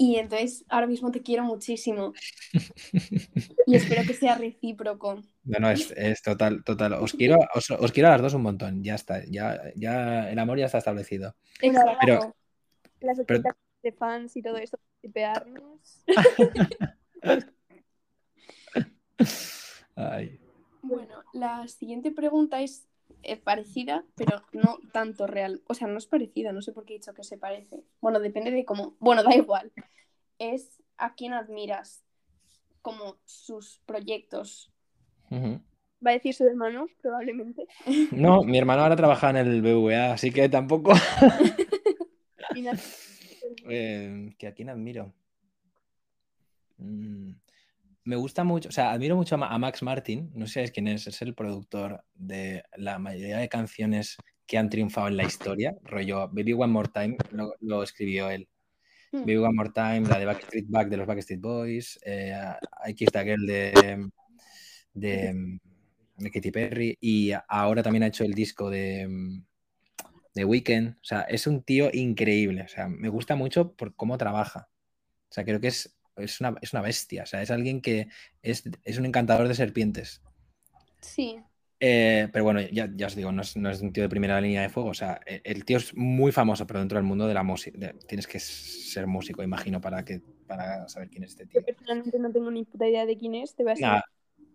[SPEAKER 1] Y entonces ahora mismo te quiero muchísimo. [LAUGHS] Y espero que sea recíproco.
[SPEAKER 3] No, no, es, es total, total. Os quiero, [LAUGHS] os, os quiero a las dos un montón. Ya está. Ya, ya el amor ya está establecido.
[SPEAKER 1] Exacto.
[SPEAKER 3] Pero-
[SPEAKER 2] las
[SPEAKER 3] Pero-
[SPEAKER 2] 80 de fans y todo esto, tipearnos. [LAUGHS]
[SPEAKER 3] Ay.
[SPEAKER 1] Bueno, la siguiente pregunta es eh, parecida, pero no tanto real. O sea, no es parecida, no sé por qué he dicho que se parece. Bueno, depende de cómo. Bueno, da igual. Es a quién admiras, como sus proyectos.
[SPEAKER 2] Va a decir su hermano, probablemente.
[SPEAKER 3] No, mi hermano ahora trabaja en el BVA, así que tampoco. [LAUGHS] Eh, que a quién admiro. Mm, Me gusta mucho, o sea, admiro mucho a Ma- a Max Martin, no sé si sabéis quién es, es el productor de la mayoría de canciones que han triunfado en la historia, rollo Baby One More Time, lo, lo escribió él.
[SPEAKER 1] Mm.
[SPEAKER 3] Baby One More Time, la de Backstreet Back de los Backstreet Boys, eh, I Kissed a Girl de, de, de Katy Perry y ahora también ha hecho el disco de, de Weekend. O sea, es un tío increíble. O sea, me gusta mucho por cómo trabaja. O sea, creo que es, es, una, es una bestia. O sea, es alguien que es, es un encantador de serpientes.
[SPEAKER 1] Sí,
[SPEAKER 3] Eh, pero bueno, ya, ya os digo, no es, no es un tío de primera línea de fuego. O sea, el, el tío es muy famoso, pero dentro del mundo de la música. Tienes que ser músico, imagino, para, que, para saber quién es este tío.
[SPEAKER 2] yo personalmente no tengo ni puta idea de quién es, te voy a
[SPEAKER 3] Nada,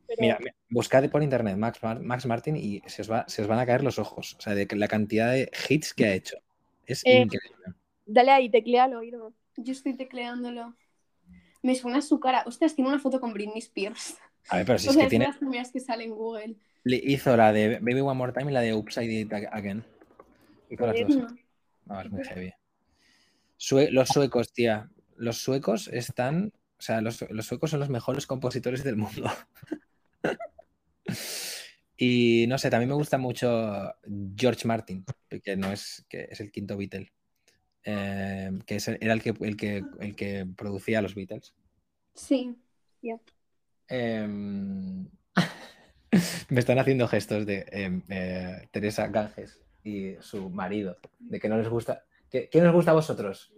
[SPEAKER 2] pero
[SPEAKER 3] Mira, mi- buscad por internet Max, Mar- Max Martin y se os, va- se os van a caer los ojos. O sea, de que la cantidad de hits que ha hecho. Es
[SPEAKER 2] Eh,
[SPEAKER 3] increíble.
[SPEAKER 2] dale ahí, teclealo, Irma.
[SPEAKER 1] yo estoy tecleándolo. Me suena su cara. Ostras, tiene una foto con Britney Spears.
[SPEAKER 3] A ver, pero si
[SPEAKER 1] o
[SPEAKER 3] es
[SPEAKER 1] sea,
[SPEAKER 3] que
[SPEAKER 1] es de
[SPEAKER 3] tiene.
[SPEAKER 1] las primeras que sale en Google.
[SPEAKER 3] le hizo la de Baby One More Time y la de Upside It Again. Hizo las dos. No, es muy heavy. Sue- los suecos, tía. Los suecos están. O sea, los, los suecos son los mejores compositores del mundo. [LAUGHS] [LAUGHS] y no sé, también me gusta mucho George Martin, que no es, que es el quinto Beatle. Eh, que es era el que, el, que, el que producía los Beatles.
[SPEAKER 1] Sí.
[SPEAKER 3] Em, [LAUGHS] me están haciendo gestos de em, eh, Teresa Ganges y su marido, de que no les gusta. ¿Qué, qué nos gusta a vosotros?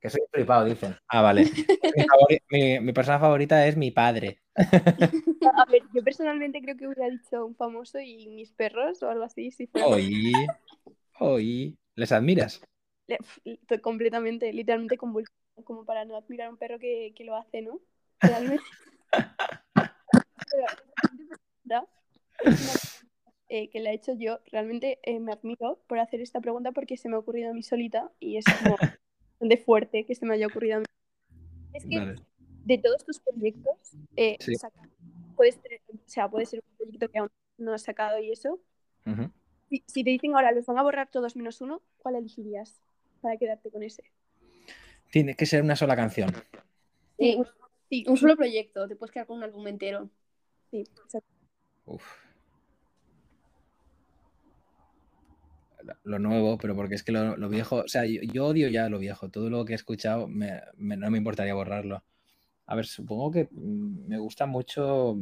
[SPEAKER 3] Que soy flipado, dicen. Ah, vale. [LAUGHS] Mi, favori- mi- mi persona favorita es mi padre.
[SPEAKER 2] A ver, yo personalmente creo que hubiera dicho un famoso y mis perros o algo así, si fuera
[SPEAKER 3] Hoy, hoy, [LAUGHS] ¿les admiras?
[SPEAKER 2] Le- completamente, literalmente convulsionado, como para no admirar a un perro que, que lo hace, ¿no? Realmente. [LAUGHS] Pero, ¿verdad? Es una eh, que la he hecho yo, realmente eh, me admiro por hacer esta pregunta porque se me ha ocurrido a mí solita y es como bastante fuerte que se me haya ocurrido a mí. Es que
[SPEAKER 3] Vale.
[SPEAKER 2] de todos tus proyectos, eh,
[SPEAKER 3] Sí.
[SPEAKER 2] saca- puedes tener- o sea, puede ser un proyecto que aún no has sacado y eso. Si te dicen ahora los van a borrar todos menos uno, ¿cuál elegirías para quedarte con ese?
[SPEAKER 3] Tiene que ser una sola canción.
[SPEAKER 1] Sí.
[SPEAKER 2] Un- sí,
[SPEAKER 1] Un solo proyecto. Te puedes quedar con un álbum entero.
[SPEAKER 2] sí, exacto.
[SPEAKER 3] Uf. Lo- nuevo, pero porque es que lo, lo viejo, o sea, yo, yo odio ya lo viejo. Todo lo que he escuchado me- me- no me importaría borrarlo. A ver, supongo que mm, me gusta mucho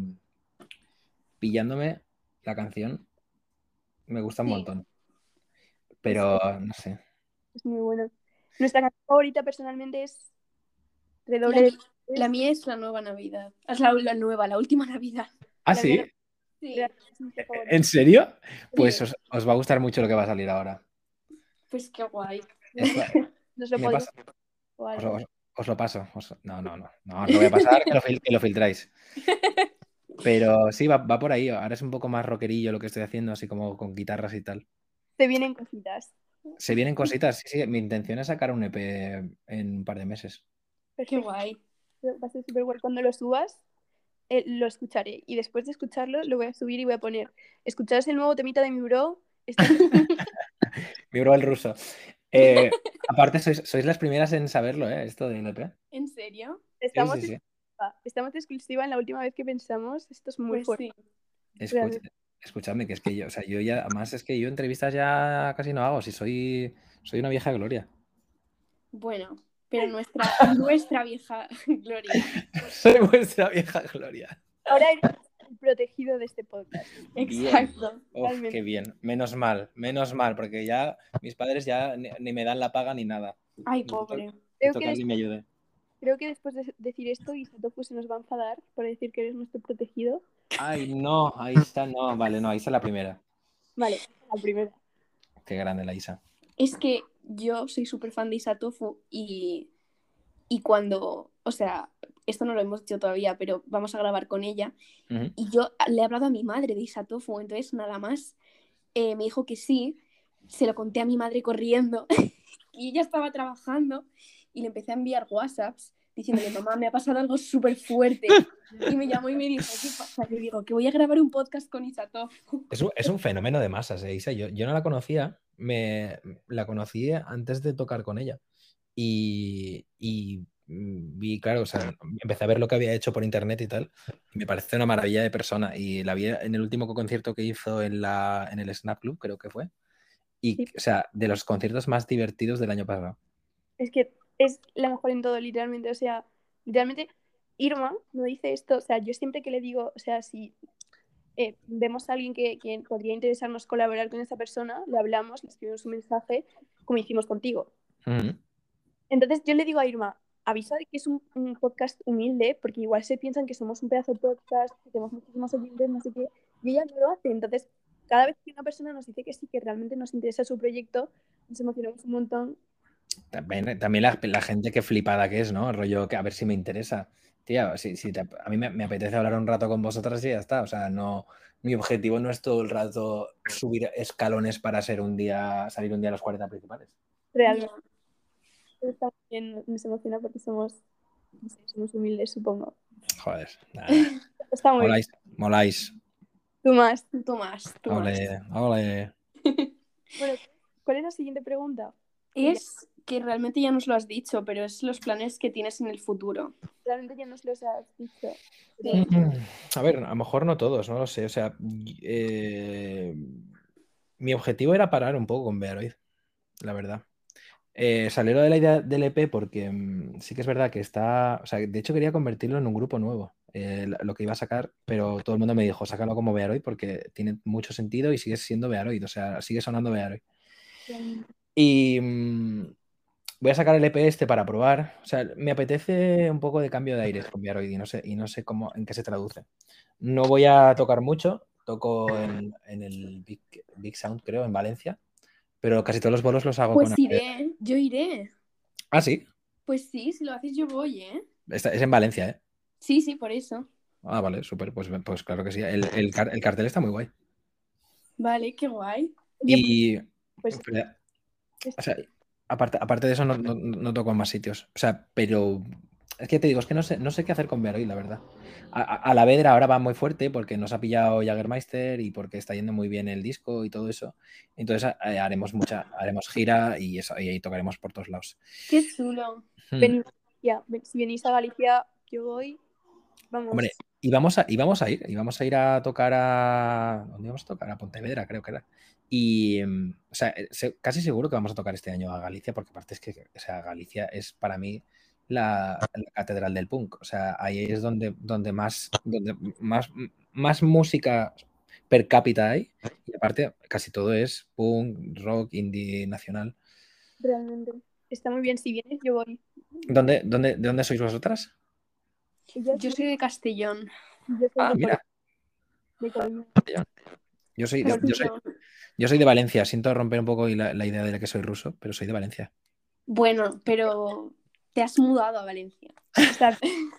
[SPEAKER 3] pillándome la canción. Me gusta un
[SPEAKER 1] Sí.
[SPEAKER 3] montón. Pero no sé.
[SPEAKER 2] Es muy bueno. Nuestra canción favorita personalmente es
[SPEAKER 1] La,
[SPEAKER 2] Redoble
[SPEAKER 1] mi- la mía es la nueva Navidad. Es la, la nueva, la última Navidad.
[SPEAKER 3] ¿Ah,
[SPEAKER 2] La
[SPEAKER 3] sí?
[SPEAKER 2] mía-
[SPEAKER 1] Sí.
[SPEAKER 3] ¿En serio? Pues
[SPEAKER 1] Sí.
[SPEAKER 3] os, os va a gustar mucho lo que va a salir ahora.
[SPEAKER 1] Pues qué guay.
[SPEAKER 3] Es- [LAUGHS]
[SPEAKER 2] Nos lo jugar.
[SPEAKER 3] os, os- Os lo paso. os- No, no, no. No, os lo voy a pasar, que lo, fil- que lo filtráis. [LAUGHS] Pero sí, va, va por ahí. Ahora es un poco más rockerillo lo que estoy haciendo, así como con guitarras y tal.
[SPEAKER 2] Te vienen cositas.
[SPEAKER 3] Se vienen cositas, sí, sí. Mi intención es sacar un EP en un par de meses.
[SPEAKER 1] Qué
[SPEAKER 2] Perfecto.
[SPEAKER 1] guay.
[SPEAKER 2] Va a ser súper guay. Cuando lo subas, eh, lo escucharé. Y después de escucharlo, lo voy a subir y voy a poner. ¿Escuchaste el nuevo temita de mi bro? Está- [LAUGHS]
[SPEAKER 3] Mi bro el ruso. Eh, [LAUGHS] aparte, sois, sois las primeras en saberlo, ¿eh? Esto del EP.
[SPEAKER 1] ¿En serio?
[SPEAKER 2] Estamos,
[SPEAKER 3] sí, sí.
[SPEAKER 2] exclusiva. Estamos de exclusiva en la última vez que pensamos. Esto es muy
[SPEAKER 1] Pues
[SPEAKER 2] fuerte.
[SPEAKER 1] sí.
[SPEAKER 3] Escuch-
[SPEAKER 2] Realmente.
[SPEAKER 3] escuchadme, que es que yo, o sea, yo ya, además es que yo entrevistas ya casi no hago, si soy, soy una vieja gloria.
[SPEAKER 1] Bueno, pero [LAUGHS] nuestra, nuestra vieja [LAUGHS] Gloria.
[SPEAKER 3] Soy vuestra vieja gloria.
[SPEAKER 2] Ahora eres el protegido de este podcast.
[SPEAKER 1] Exacto.
[SPEAKER 3] Uf, qué bien. Menos mal, menos mal, porque ya mis padres ya ni, ni me dan la paga ni nada.
[SPEAKER 1] Ay, pobre.
[SPEAKER 2] Creo que,
[SPEAKER 3] alguien me ayude.
[SPEAKER 2] creo que después de decir esto, Isatofu se nos va a enfadar por decir que eres nuestro protegido.
[SPEAKER 3] Ay, no, ahí está, no, vale, no, ahí está la primera.
[SPEAKER 2] Vale, la primera.
[SPEAKER 3] Qué grande la Isa.
[SPEAKER 1] Es que yo soy súper fan de Isatofu y, y cuando, o sea, esto no lo hemos dicho todavía, pero vamos a grabar con ella. Y yo le he hablado a mi madre de Isatofu, entonces nada más eh, me dijo que sí, se lo conté a mi madre corriendo [LAUGHS] y ella estaba trabajando y le empecé a enviar WhatsApps diciéndole, mamá, me ha pasado algo súper fuerte. Y me llamó y me dijo, ¿qué pasa? Le digo, que voy a grabar un podcast con Isatofu.
[SPEAKER 3] Es un, es un fenómeno de masas, eh, Isa. Yo, yo no la conocía, me, la conocí antes de tocar con ella. Y, y, mm, vi, claro, o sea, empecé a ver lo que había hecho por internet y tal. Y me parece una maravilla de persona. Y la vi en el último concierto que hizo en, la, en el Snap Club, creo que fue. Y,
[SPEAKER 2] Sí.
[SPEAKER 3] o sea, de los conciertos más divertidos del año pasado.
[SPEAKER 2] Es que es la mejor en todo, literalmente. O sea, literalmente, Irma no dice esto. O sea, yo siempre que le digo, o sea, si eh, vemos a alguien que, que podría interesarnos colaborar con esa persona, le hablamos, le escribimos un mensaje, como hicimos contigo.
[SPEAKER 3] Ujú.
[SPEAKER 2] Entonces yo le digo a Irma, avisa de que es un, un podcast humilde, porque igual se piensan que somos un pedazo de podcast, que tenemos muchísimos oyentes, no sé qué, y ella no lo hace. Entonces, cada vez que una persona nos dice que sí, que realmente nos interesa su proyecto, nos emocionamos un montón.
[SPEAKER 3] También, también la, la gente que flipada que es, ¿no? El rollo que a ver si me interesa. Tía, si, si te- a mí me, me apetece hablar un rato con vosotras y ya está. O sea, no, mi objetivo no es todo el rato subir escalones para ser un día, salir un día a los 40 principales.
[SPEAKER 2] Realmente. Está muy bien, nos emociona porque somos, no sé, somos humildes, supongo.
[SPEAKER 3] Joder. nada. [LAUGHS]
[SPEAKER 2] Está muy bien.
[SPEAKER 3] Moláis, moláis.
[SPEAKER 2] Tú más.
[SPEAKER 1] Tú más, tú más.
[SPEAKER 3] Ole, ole. [LAUGHS]
[SPEAKER 2] Bueno, ¿cuál es la siguiente pregunta?
[SPEAKER 1] Es que realmente ya nos lo has dicho, pero es los planes que tienes en el futuro.
[SPEAKER 2] Realmente ya nos los has dicho.
[SPEAKER 1] Sí.
[SPEAKER 3] A ver, a lo mejor no todos, no lo sé. O sea, eh, mi objetivo era parar un poco con Bearoid, la verdad. Eh, salió de la idea del EP porque mm, sí que es verdad que está. O sea, de hecho quería convertirlo en un grupo nuevo, eh, lo que iba a sacar, pero todo el mundo me dijo, sácalo como Bearoid porque tiene mucho sentido y sigue siendo Bearoid, o sea, sigue sonando Bearoid. Y mm, voy a sacar el EP este para probar. O sea, me apetece un poco de cambio de aires con Viaroid y no sé, y no sé cómo, en qué se traduce. No voy a tocar mucho, toco en, en el Big, Big Sound, creo, en Valencia, pero casi todos los bolos los hago
[SPEAKER 1] Pues
[SPEAKER 3] con...
[SPEAKER 1] iré, yo iré.
[SPEAKER 3] Ah, sí,
[SPEAKER 1] Pues sí, si lo haces yo voy, ¿eh?
[SPEAKER 3] Es en Valencia, ¿eh?
[SPEAKER 1] Sí, sí, por eso.
[SPEAKER 3] Ah, vale, súper, pues, pues claro que sí. El, el el cartel está muy guay.
[SPEAKER 1] Vale, qué guay.
[SPEAKER 3] Y...
[SPEAKER 2] Pues
[SPEAKER 3] espera, O sea, aparte, aparte de eso, no, no- no toco en más sitios. O sea, pero es que te digo, es que no sé, no sé qué hacer con Bearoid, la verdad. A, a- a la Vedra ahora va muy fuerte porque nos ha pillado Jagermeister y porque está yendo muy bien el disco y todo eso. Entonces eh, haremos mucha, haremos gira y eso, y ahí tocaremos por todos lados.
[SPEAKER 1] Qué chulo.
[SPEAKER 3] Hmm.
[SPEAKER 2] ya, si venís a Galicia, yo voy. Vamos.
[SPEAKER 3] Hombre, y vamos a, y vamos a ir, y vamos a ir a tocar a. ¿Dónde vamos a tocar? A Pontevedra, creo que era. Y, mm, o sea, eh, casi seguro que vamos a tocar este año a Galicia, porque aparte es que, o sea, Galicia es para mí la, la catedral del punk. O sea, ahí es donde, donde más, donde más, más música per cápita hay. Y aparte, casi todo es punk, rock, indie, nacional.
[SPEAKER 2] Realmente. Está muy bien. Si vienes, yo voy.
[SPEAKER 3] ¿Dónde, dónde, ¿De dónde sois vosotras?
[SPEAKER 2] Yo,
[SPEAKER 1] Yo soy de Castellón.
[SPEAKER 2] yo soy
[SPEAKER 3] Ah,
[SPEAKER 2] de
[SPEAKER 3] mira,
[SPEAKER 2] de Coruña.
[SPEAKER 3] yo soy, yo, yo soy, yo soy de Valencia. Siento romper un poco la, la idea de que soy ruso, pero soy de Valencia.
[SPEAKER 1] Bueno, pero te has mudado a Valencia. [LAUGHS]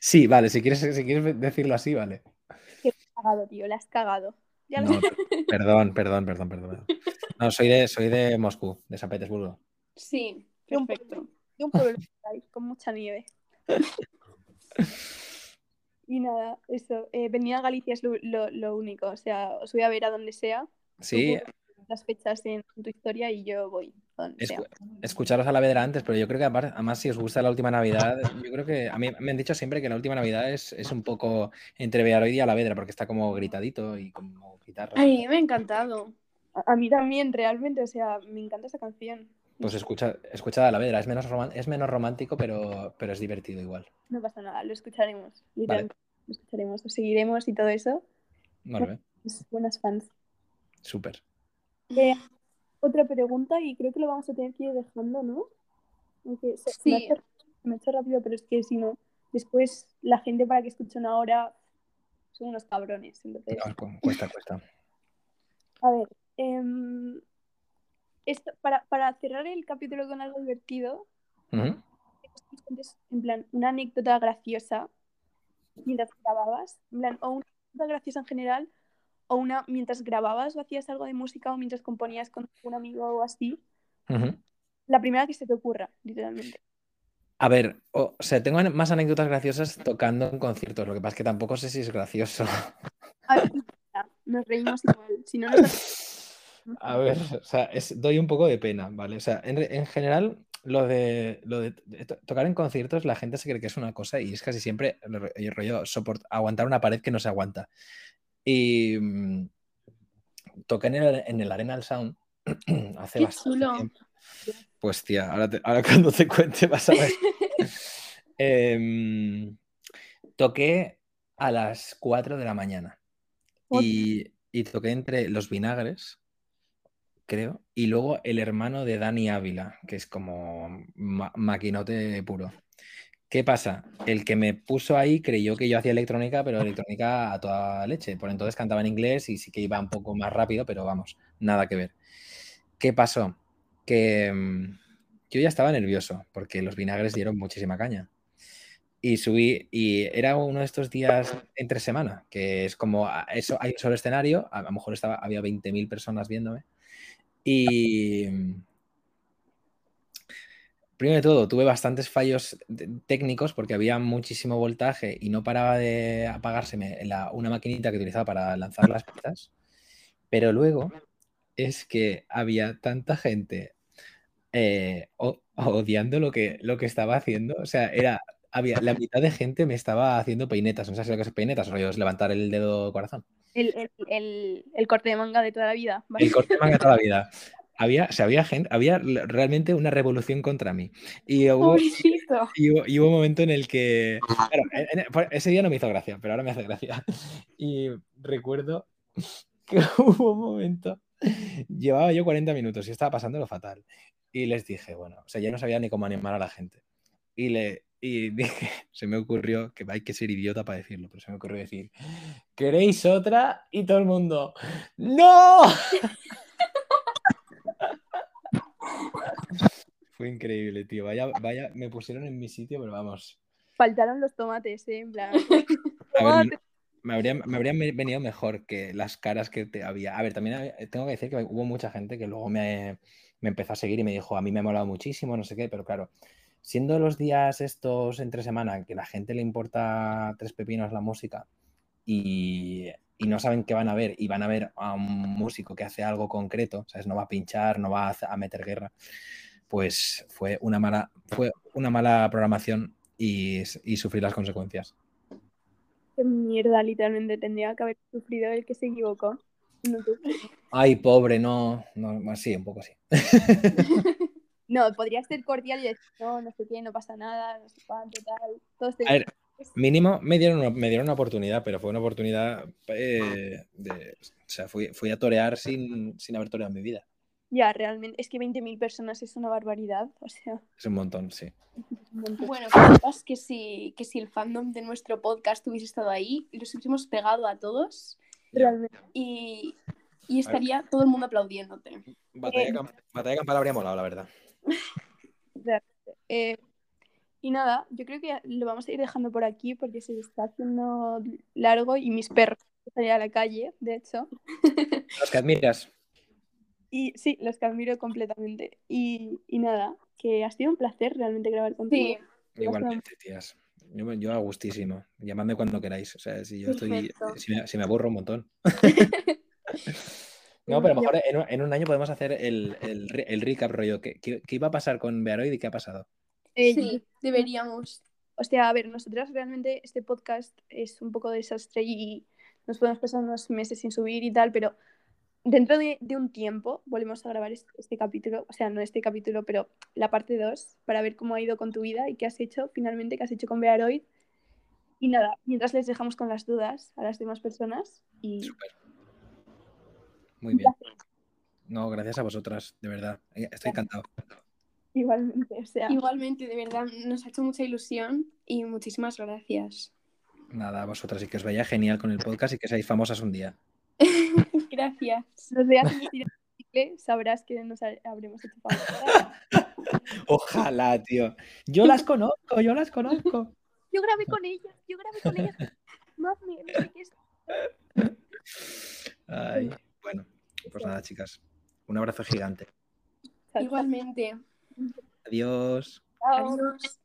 [SPEAKER 3] Sí, vale, si quieres, si quieres decirlo así, vale.
[SPEAKER 2] que cagado, tío, la has cagado. Ya lo
[SPEAKER 3] No, perdón, perdón, perdón, perdón. No, soy de, soy de Moscú, de San Petersburgo.
[SPEAKER 1] Sí,
[SPEAKER 2] Un
[SPEAKER 1] perfecto.
[SPEAKER 2] de un pueblo con mucha nieve. [LAUGHS] [LAUGHS] Y nada, eso. eh, venir a Galicia es lo, lo- lo único. O sea, os voy a ver a donde sea.
[SPEAKER 3] Sí,
[SPEAKER 2] Tú las fechas en, tu historia y yo voy a
[SPEAKER 3] escu- escucharos a la Vedra antes, pero yo creo que además si os gusta la última Navidad, yo creo que a mí me han dicho siempre que la última Navidad es, es un poco entre Bearoid y Alavedra, porque está como gritadito y como guitarra.
[SPEAKER 1] Ay, me ha encantado.
[SPEAKER 2] A, a mí también, realmente. O sea, me encanta esa canción.
[SPEAKER 3] Pues escucha, escucha a Alavedra, es menos, es menos romántico, pero, pero es divertido igual.
[SPEAKER 2] No pasa nada, lo escucharemos. literalmente, Lo escucharemos, lo seguiremos y todo eso.
[SPEAKER 3] Vale,
[SPEAKER 2] Pues, buenas fans.
[SPEAKER 3] súper.
[SPEAKER 2] Eh, otra pregunta y creo que lo vamos a tener que ir dejando, ¿no? Aunque se,
[SPEAKER 1] Sí.
[SPEAKER 2] me, ha hecho, se me rápido, pero es que si no, después la gente para que escuche una hora son unos cabrones. Entonces,
[SPEAKER 3] No, cuesta, cuesta.
[SPEAKER 2] a ver, em, esto, para, para cerrar el capítulo con algo divertido, en plan, una anécdota graciosa mientras grababas, en plan, o una anécdota graciosa en general, o una mientras grababas o hacías algo de música o mientras componías con un amigo o así. La primera que se te ocurra, literalmente.
[SPEAKER 3] A ver, o, o sea, tengo más anécdotas graciosas tocando en conciertos, lo que pasa es que tampoco sé si es gracioso.
[SPEAKER 2] A ver, nos reímos igual. Si no, nos... [LAUGHS]
[SPEAKER 3] A ver, [LAUGHS] o sea, es- doy un poco de pena, ¿vale? O sea, en, general, lo de, lo tocar en conciertos, la gente se cree que es una cosa y es casi siempre el ro- el rollo soport- aguantar una pared que no se aguanta. Y mm, toqué en el, en el Arenal Sound [CLEARS THROAT] hace
[SPEAKER 1] Qué
[SPEAKER 3] bastante
[SPEAKER 1] chulo.
[SPEAKER 3] tiempo. Pues tía, ahora, te- ahora [LAUGHS] cuando te cuente vas a ver. [LAUGHS] Em, toqué a las 4 de la mañana y, y toqué entre Los Vinagres, creo, y luego el hermano de Dani Ávila, que es como ma- maquinote puro. ¿Qué pasa? El que me puso ahí creyó que yo hacía electrónica, pero electrónica a toda leche. Por entonces cantaba en inglés y sí que iba un poco más rápido, pero vamos, nada que ver. ¿Qué pasó? Que mm, yo ya estaba nervioso porque los vinagres dieron muchísima caña. Y subí, y era uno de estos días entre semana, que es como a- eso, hay un solo escenario, a lo mejor estaba, había 20.000 personas viéndome. Y mm, primero de todo, tuve bastantes fallos técnicos porque había muchísimo voltaje y no paraba de apagárseme la- una maquinita que utilizaba para lanzar las piezas. Pero luego es que había tanta gente eh, odiando lo que, lo que estaba haciendo. O sea, era, había, la mitad de gente me estaba haciendo peinetas. No sé si lo que es peinetas, rollo, es levantar el dedo corazón.
[SPEAKER 2] El, el, el, el corte de manga de toda la vida. ¿vale?
[SPEAKER 3] El corte de manga toda la vida. [LAUGHS] Había, o sea, había gente, había realmente una revolución contra mí. Y hubo, y hubo, y hubo un momento en el que. Claro, en- en- ese día no me hizo gracia, pero ahora me hace gracia. [LAUGHS] Y recuerdo que [LAUGHS] hubo un momento. Llevaba yo 40 minutos y estaba pasando lo fatal. Y les dije, bueno, o sea, ya no sabía ni cómo animar a la gente. Y le y [LAUGHS] dije, se me ocurrió, que hay que ser idiota para decirlo, pero se me ocurrió decir, ¿queréis otra? Y todo el mundo, ¡No! [LAUGHS] Fue increíble, tío. Vaya, vaya, me pusieron en mi sitio, pero vamos.
[SPEAKER 2] Faltaron los tomates, ¿eh? En plan. [LAUGHS]
[SPEAKER 3] A ver,
[SPEAKER 2] tomate.
[SPEAKER 3] me habrían, me habrían ve- venido mejor que las caras que te había. A ver, también tengo que decir que hubo mucha gente que luego me, me empezó a seguir y me dijo, a mí me ha molado muchísimo, no sé qué, pero claro, siendo los días estos entre semana que la gente le importa tres pepinos la música y, y no saben qué van a ver y van a ver a un músico que hace algo concreto, ¿sabes? No va a pinchar, no va a, meter guerra, pues fue una mala, fue una mala programación y, y sufrí las consecuencias.
[SPEAKER 2] Qué mierda, literalmente. Tendría que haber sufrido el que se equivocó. No.
[SPEAKER 3] Ay, pobre, no, no, sí, un poco sí. [LAUGHS]
[SPEAKER 2] No, podría ser cordial y decir, no, no sé qué, no pasa nada, no sé cuánto, tal. Todos
[SPEAKER 3] A ver, mínimo me dieron una, me dieron una oportunidad, pero fue una oportunidad eh, de, o sea, fui, fui a torear sin, sin haber toreado en mi vida.
[SPEAKER 2] Ya, realmente, es que 20.000 personas es una barbaridad. O sea,
[SPEAKER 3] Es un montón, sí. [LAUGHS]
[SPEAKER 2] un montón.
[SPEAKER 1] Bueno, que sepas que si, que si el fandom de nuestro podcast hubiese estado ahí, los hubiésemos pegado a todos
[SPEAKER 2] realmente.
[SPEAKER 1] y, y estaría todo el mundo aplaudiéndote.
[SPEAKER 3] Batalla, camp- batalla campal habría molado, la verdad.
[SPEAKER 2] Eh, y nada, yo creo que lo vamos a ir dejando por aquí porque se está haciendo largo y mis perros salir a la calle, de hecho. [LAUGHS]
[SPEAKER 3] Los que admiras.
[SPEAKER 2] Y sí, los que admiro completamente. Y, y nada, que ha sido un placer realmente grabar contigo.
[SPEAKER 1] Sí,
[SPEAKER 3] Igualmente, tías. Yo, yo a gustísimo. Llamadme cuando queráis. O sea, si yo estoy. Si me, si me aburro un montón. [LAUGHS] no, pero a lo mejor en un, en un año podemos hacer el, el, el recap rollo. ¿Qué, qué, qué iba a pasar con Bearoid y qué ha pasado?
[SPEAKER 2] Eh,
[SPEAKER 1] sí, deberíamos.
[SPEAKER 2] O sea, a ver, nosotras realmente este podcast es un poco desastre y nos podemos pasar unos meses sin subir y tal, pero dentro de, de un tiempo volvemos a grabar este, este capítulo, o sea, no este capítulo, pero la parte 2, para ver cómo ha ido con tu vida y qué has hecho finalmente, qué has hecho con Bearoid. Y nada, mientras les dejamos con las dudas a las demás personas y
[SPEAKER 3] Súper. Muy bien. No, gracias a vosotras, de verdad. Eh, Estoy encantado.
[SPEAKER 2] igualmente, o sea,
[SPEAKER 1] Igualmente, de verdad, nos ha hecho mucha ilusión y muchísimas gracias.
[SPEAKER 3] Nada, a vosotras y que os vaya genial con el podcast y que seáis famosas un día. [LAUGHS]
[SPEAKER 1] Gracias.
[SPEAKER 2] los veas en el cicle, sabrás que nos ha- habremos hecho famosa. [LAUGHS]
[SPEAKER 3] Ojalá, tío. Yo las conozco, yo las conozco. [LAUGHS]
[SPEAKER 2] Yo grabé con ellas, yo grabé con ellas. Madre, no sé qué es.
[SPEAKER 3] Ay, bueno, pues nada, chicas. Un abrazo gigante.
[SPEAKER 1] Igualmente.
[SPEAKER 3] Adiós.
[SPEAKER 1] Adiós.